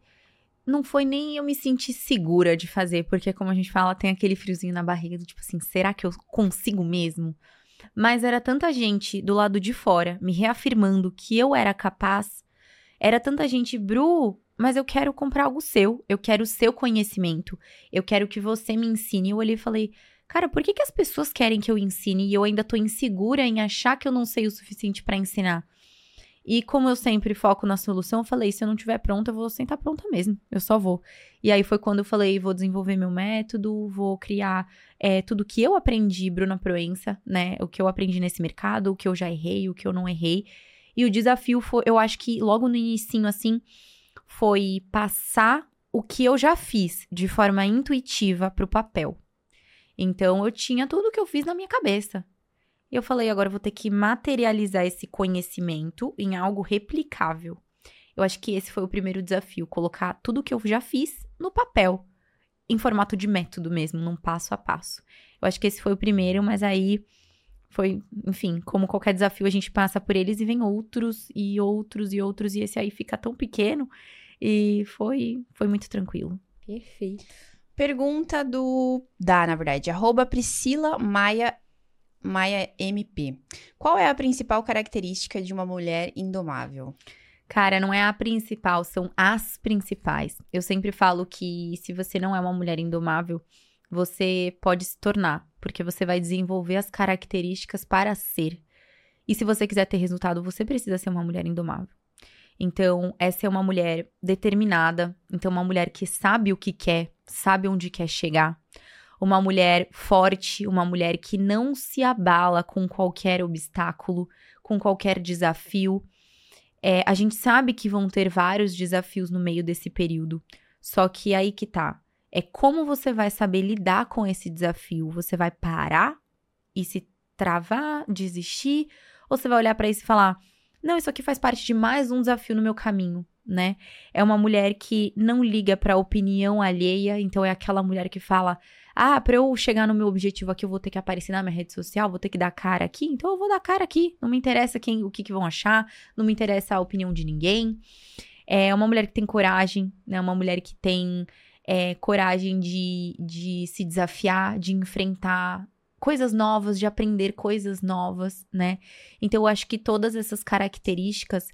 não foi nem eu me sentir segura de fazer, porque como a gente fala, tem aquele friozinho na barriga do tipo assim, será que eu consigo mesmo? Mas era tanta gente do lado de fora me reafirmando que eu era capaz. Era tanta gente, Bru, mas eu quero comprar algo seu, eu quero o seu conhecimento, eu quero que você me ensine. Eu olhei e falei, cara, por que, que as pessoas querem que eu ensine e eu ainda tô insegura em achar que eu não sei o suficiente pra ensinar? E como eu sempre foco na solução, eu falei: se eu não tiver pronta, eu vou sentar pronta mesmo. Eu só vou. E aí foi quando eu falei: vou desenvolver meu método, vou criar é, tudo que eu aprendi, Bruna Proença, né? O que eu aprendi nesse mercado, o que eu já errei, o que eu não errei. E o desafio foi, eu acho que logo no início, assim, foi passar o que eu já fiz de forma intuitiva pro papel. Então eu tinha tudo que eu fiz na minha cabeça. E eu falei, agora eu vou ter que materializar esse conhecimento em algo replicável. Eu acho que esse foi o primeiro desafio, colocar tudo que eu já fiz no papel, em formato de método mesmo, num passo a passo. Eu acho que esse foi o primeiro, mas aí foi, enfim, como qualquer desafio, a gente passa por eles e vem outros e outros e outros, e esse aí fica tão pequeno. E foi, foi muito tranquilo. Perfeito. Pergunta do. Da, na verdade. Arroba Priscila Maia, Maia MP. Qual é a principal característica de uma mulher indomável? Cara, não é a principal, são as principais. Eu sempre falo que se você não é uma mulher indomável, você pode se tornar, porque você vai desenvolver as características para ser. E se você quiser ter resultado, você precisa ser uma mulher indomável. Então, essa é uma mulher determinada, então uma mulher que sabe o que quer, sabe onde quer chegar. Uma mulher forte, uma mulher que não se abala com qualquer obstáculo, com qualquer desafio. É, a gente sabe que vão ter vários desafios no meio desse período. Só que aí que tá. É como você vai saber lidar com esse desafio. Você vai parar e se travar, desistir? Ou você vai olhar pra isso e falar: não, isso aqui faz parte de mais um desafio no meu caminho, né? É uma mulher que não liga pra opinião alheia. Então é aquela mulher que fala: ah, pra eu chegar no meu objetivo aqui, eu vou ter que aparecer na minha rede social, vou ter que dar cara aqui, então eu vou dar cara aqui. Não me interessa quem, o que, que vão achar, não me interessa a opinião de ninguém. É uma mulher que tem coragem, né? Uma mulher que tem é, coragem de, de se desafiar, de enfrentar coisas novas, de aprender coisas novas, né? Então eu acho que todas essas características,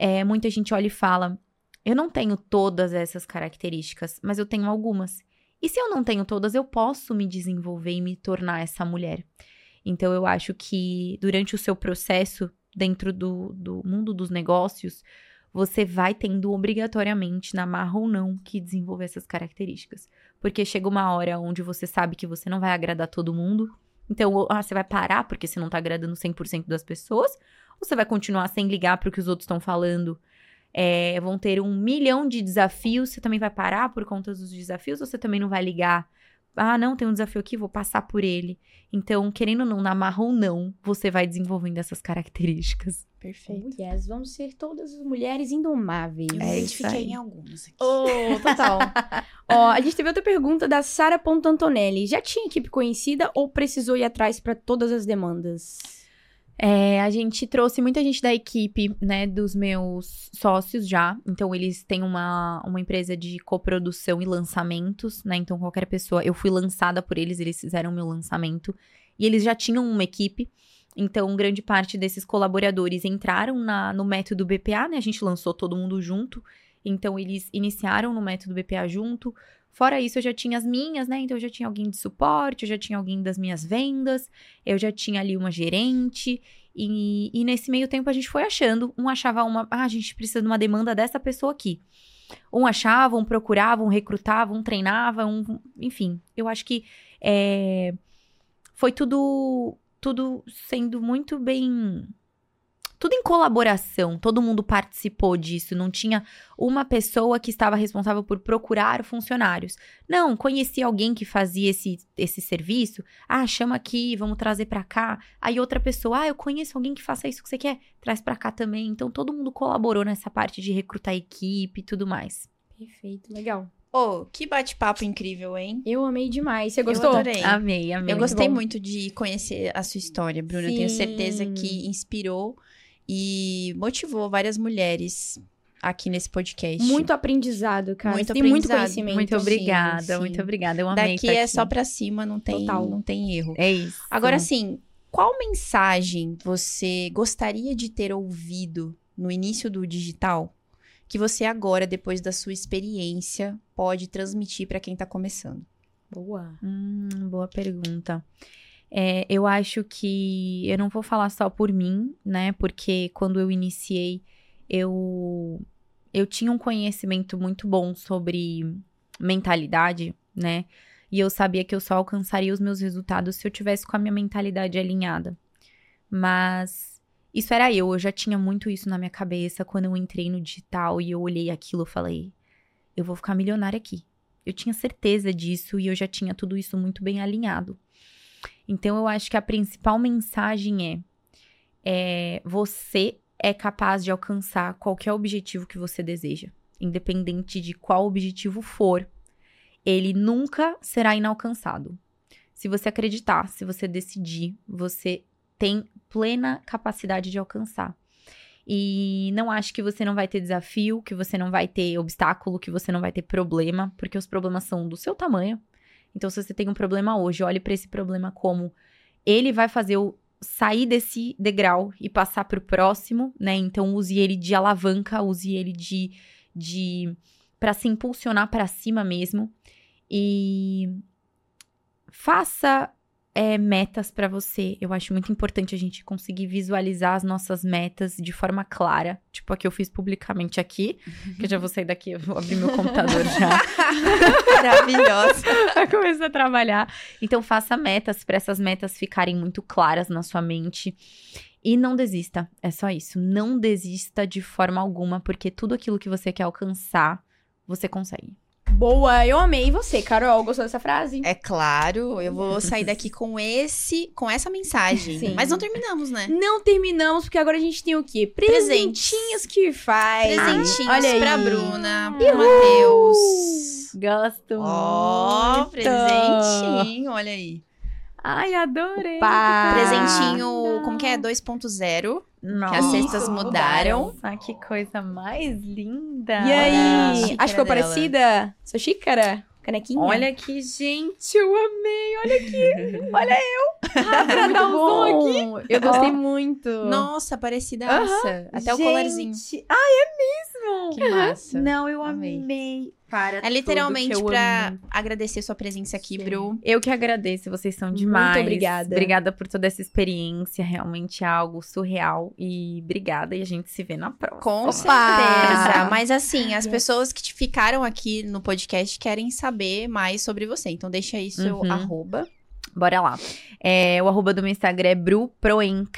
é, muita gente olha e fala: eu não tenho todas essas características, mas eu tenho algumas. E se eu não tenho todas, eu posso me desenvolver e me tornar essa mulher. Então, eu acho que durante o seu processo dentro do, do mundo dos negócios, você vai tendo obrigatoriamente, na marra ou não, que desenvolver essas características. Porque chega uma hora onde você sabe que você não vai agradar todo mundo. Então, ou, ah, você vai parar porque você não tá agradando 100% das pessoas, você vai continuar sem ligar para o que os outros estão falando é, vão ter um milhão de desafios. Você também vai parar por conta dos desafios ou você também não vai ligar? Ah, não, tem um desafio aqui, vou passar por ele. Então, querendo ou não, na marra ou não, você vai desenvolvendo essas características. Perfeito. Oh, yes, vamos ser todas as mulheres indomáveis. Eu É identifiquei em algumas aqui. Oh, total. Ó, a gente teve outra pergunta da Sara.antonelli. Já tinha equipe conhecida ou precisou ir atrás pra todas as demandas? É, a gente trouxe muita gente da equipe, né, dos meus sócios já. Então, eles têm uma, uma empresa de coprodução e lançamentos, né? Então, qualquer pessoa. Eu fui lançada por eles, eles fizeram meu lançamento. E eles já tinham uma equipe. Então, grande parte desses colaboradores entraram na, no método BPA, né? A gente lançou todo mundo junto. Então, eles iniciaram no método BPA junto. Fora isso, eu já tinha as minhas, né? Então, eu já tinha alguém de suporte, eu já tinha alguém das minhas vendas, eu já tinha ali uma gerente. E, e nesse meio tempo, a gente foi achando. Um achava uma. Ah, a gente precisa de uma demanda dessa pessoa aqui. Um achava, um procurava, um recrutava, um treinava, um. Enfim, eu acho que é, foi tudo, tudo sendo muito bem tudo em colaboração, todo mundo participou disso, não tinha uma pessoa que estava responsável por procurar funcionários. Não, conheci alguém que fazia esse, esse serviço, ah, chama aqui, vamos trazer para cá. Aí outra pessoa, ah, eu conheço alguém que faça isso que você quer, traz para cá também. Então todo mundo colaborou nessa parte de recrutar equipe e tudo mais. Perfeito, legal. Ô, oh, que bate-papo incrível, hein? Eu amei demais. Você gostou? Eu adorei. Amei, amei. Eu gostei muito, muito de conhecer a sua história, Bruna. Sim. Eu tenho certeza que inspirou e motivou várias mulheres aqui nesse podcast. Muito aprendizado, cara. Muito tem muito aprendizado. conhecimento. Muito obrigada, sim. muito obrigada. Eu amei Daqui estar é aqui. só pra cima, não tem, Total. não tem erro. É isso. Agora, assim, qual mensagem você gostaria de ter ouvido no início do digital que você agora, depois da sua experiência, pode transmitir pra quem tá começando? Boa. Hum, boa pergunta. É, eu acho que eu não vou falar só por mim, né? Porque quando eu iniciei, eu eu tinha um conhecimento muito bom sobre mentalidade, né? E eu sabia que eu só alcançaria os meus resultados se eu tivesse com a minha mentalidade alinhada. Mas isso era eu, eu já tinha muito isso na minha cabeça quando eu entrei no digital e eu olhei aquilo, eu falei, eu vou ficar milionária aqui. Eu tinha certeza disso e eu já tinha tudo isso muito bem alinhado. Então eu acho que a principal mensagem é, é você é capaz de alcançar qualquer objetivo que você deseja, independente de qual objetivo for. Ele nunca será inalcançado. Se você acreditar, se você decidir, você tem plena capacidade de alcançar. E não acho que você não vai ter desafio, que você não vai ter obstáculo, que você não vai ter problema, porque os problemas são do seu tamanho. Então, se você tem um problema hoje, olhe para esse problema como ele vai fazer eu sair desse degrau e passar para o próximo, né? Então, use ele de alavanca, use ele de, de para se impulsionar para cima mesmo e faça é, metas para você. Eu acho muito importante a gente conseguir visualizar as nossas metas de forma clara. Tipo a que eu fiz publicamente aqui. Que eu já vou sair daqui, eu vou abrir meu computador já. Maravilhosa. pra começar a trabalhar. Então, faça metas para essas metas ficarem muito claras na sua mente. E não desista. É só isso. Não desista de forma alguma, porque tudo aquilo que você quer alcançar, você consegue. Boa, eu amei. E você, Carol? Gostou dessa frase? É claro, eu vou sair daqui com esse, com essa mensagem. Sim. Mas não terminamos, né? Não terminamos, porque agora a gente tem o quê? Presentinhos que faz. Presentinhos Olha aí. pra Bruna, pro Matheus. Gosto. Ó, muito. presentinho, olha aí. Ai, adorei. Opa. Presentinho, como que é? 2.0. Nossa, Que as cestas mudaram. Ah, que coisa mais linda. E aí? Acho que foi dela. parecida? Sua xícara? Canequinha? Olha que gente, eu amei. Olha aqui. Olha eu. Dá pra muito dar um zoom aqui. bom. Eu gostei muito. Nossa, parecidaça. Até o colarzinho. Gente, Ai, é mesmo. Que massa. Não, eu Amei. amei. Para É literalmente amo. agradecer sua presença aqui, Sim. Bru. Eu que agradeço, vocês são Muito demais. obrigada. Obrigada por toda essa experiência, realmente é algo surreal. E obrigada, e a gente se vê na próxima. Com Opa! certeza. Mas assim, as pessoas que te ficaram aqui no podcast querem saber mais sobre você. Então deixa aí seu Uhum. arroba. Bora lá. É, o arroba do meu Instagram é bruproenk,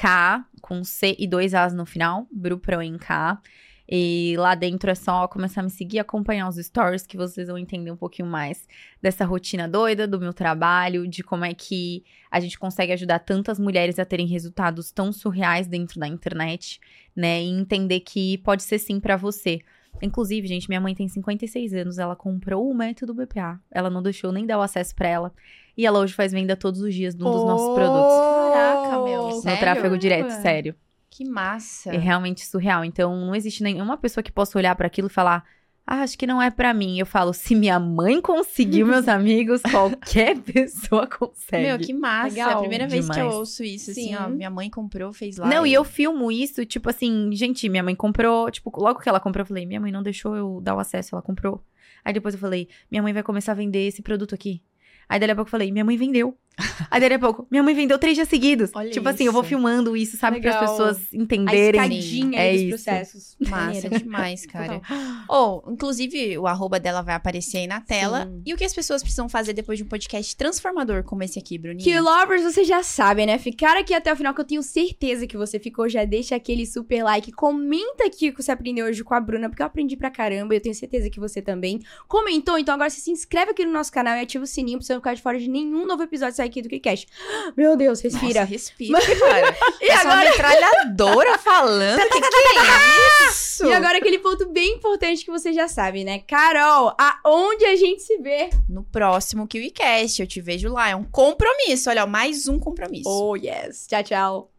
com C e dois As no final, bruproenk. E lá dentro é só começar a me seguir, acompanhar os stories, que vocês vão entender um pouquinho mais dessa rotina doida, do meu trabalho, de como é que a gente consegue ajudar tantas mulheres a terem resultados tão surreais dentro da internet, né? E entender que pode ser sim pra você. Inclusive, gente, minha mãe tem 56 anos, ela comprou o método BPA. Ela não deixou nem dar o acesso pra ela. E ela hoje faz venda todos os dias de um dos nossos produtos. Caraca, meu. No Sério? tráfego direto, sério. Que massa. É realmente surreal. Então, não existe nenhuma pessoa que possa olhar pra aquilo e falar. Ah, acho que não é pra mim. Eu falo, se minha mãe conseguiu, meus amigos, qualquer pessoa consegue. Meu, que massa. É a Legal. primeira vez que eu Demais. ouço isso, assim, Sim. ó. Minha mãe comprou, fez lá. Não, e eu filmo isso, tipo assim, gente, minha mãe comprou, tipo, logo que ela comprou, eu falei, minha mãe não deixou eu dar o acesso, ela comprou. Aí depois eu falei, minha mãe vai começar a vender esse produto aqui. Aí dali a pouco eu falei, minha mãe vendeu. Aí dali a pouco, minha mãe vendeu três dias seguidos. Olha tipo assim, eu vou isso. filmando isso, sabe, para as pessoas A entenderem. escadinha É aí dos isso. processos. Massa demais, cara. Ou, inclusive, o arroba dela vai aparecer aí na tela. Sim. E o que as pessoas precisam fazer depois de um podcast transformador como esse aqui, Bruninha? Que lovers, vocês já sabem, né? Ficar aqui até o final, que eu tenho certeza que você ficou. Já deixa aquele super like. Comenta aqui o que você aprendeu hoje com a Bruna, porque eu aprendi pra caramba. E eu tenho certeza que você também comentou. Então agora você se inscreve aqui no nosso canal e ativa o sininho pra você não ficar de fora de nenhum novo episódio sair aqui do KiCast. Meu Deus, respira. Nossa, respira, cara. E Essa agora- metralhadora falando. que que é isso? E agora aquele ponto bem importante que você já sabe, né? Carol, aonde a gente se vê? No próximo KiwiCast, eu te vejo lá. É um compromisso. Olha, mais um compromisso. Oh, yes. Tchau, tchau.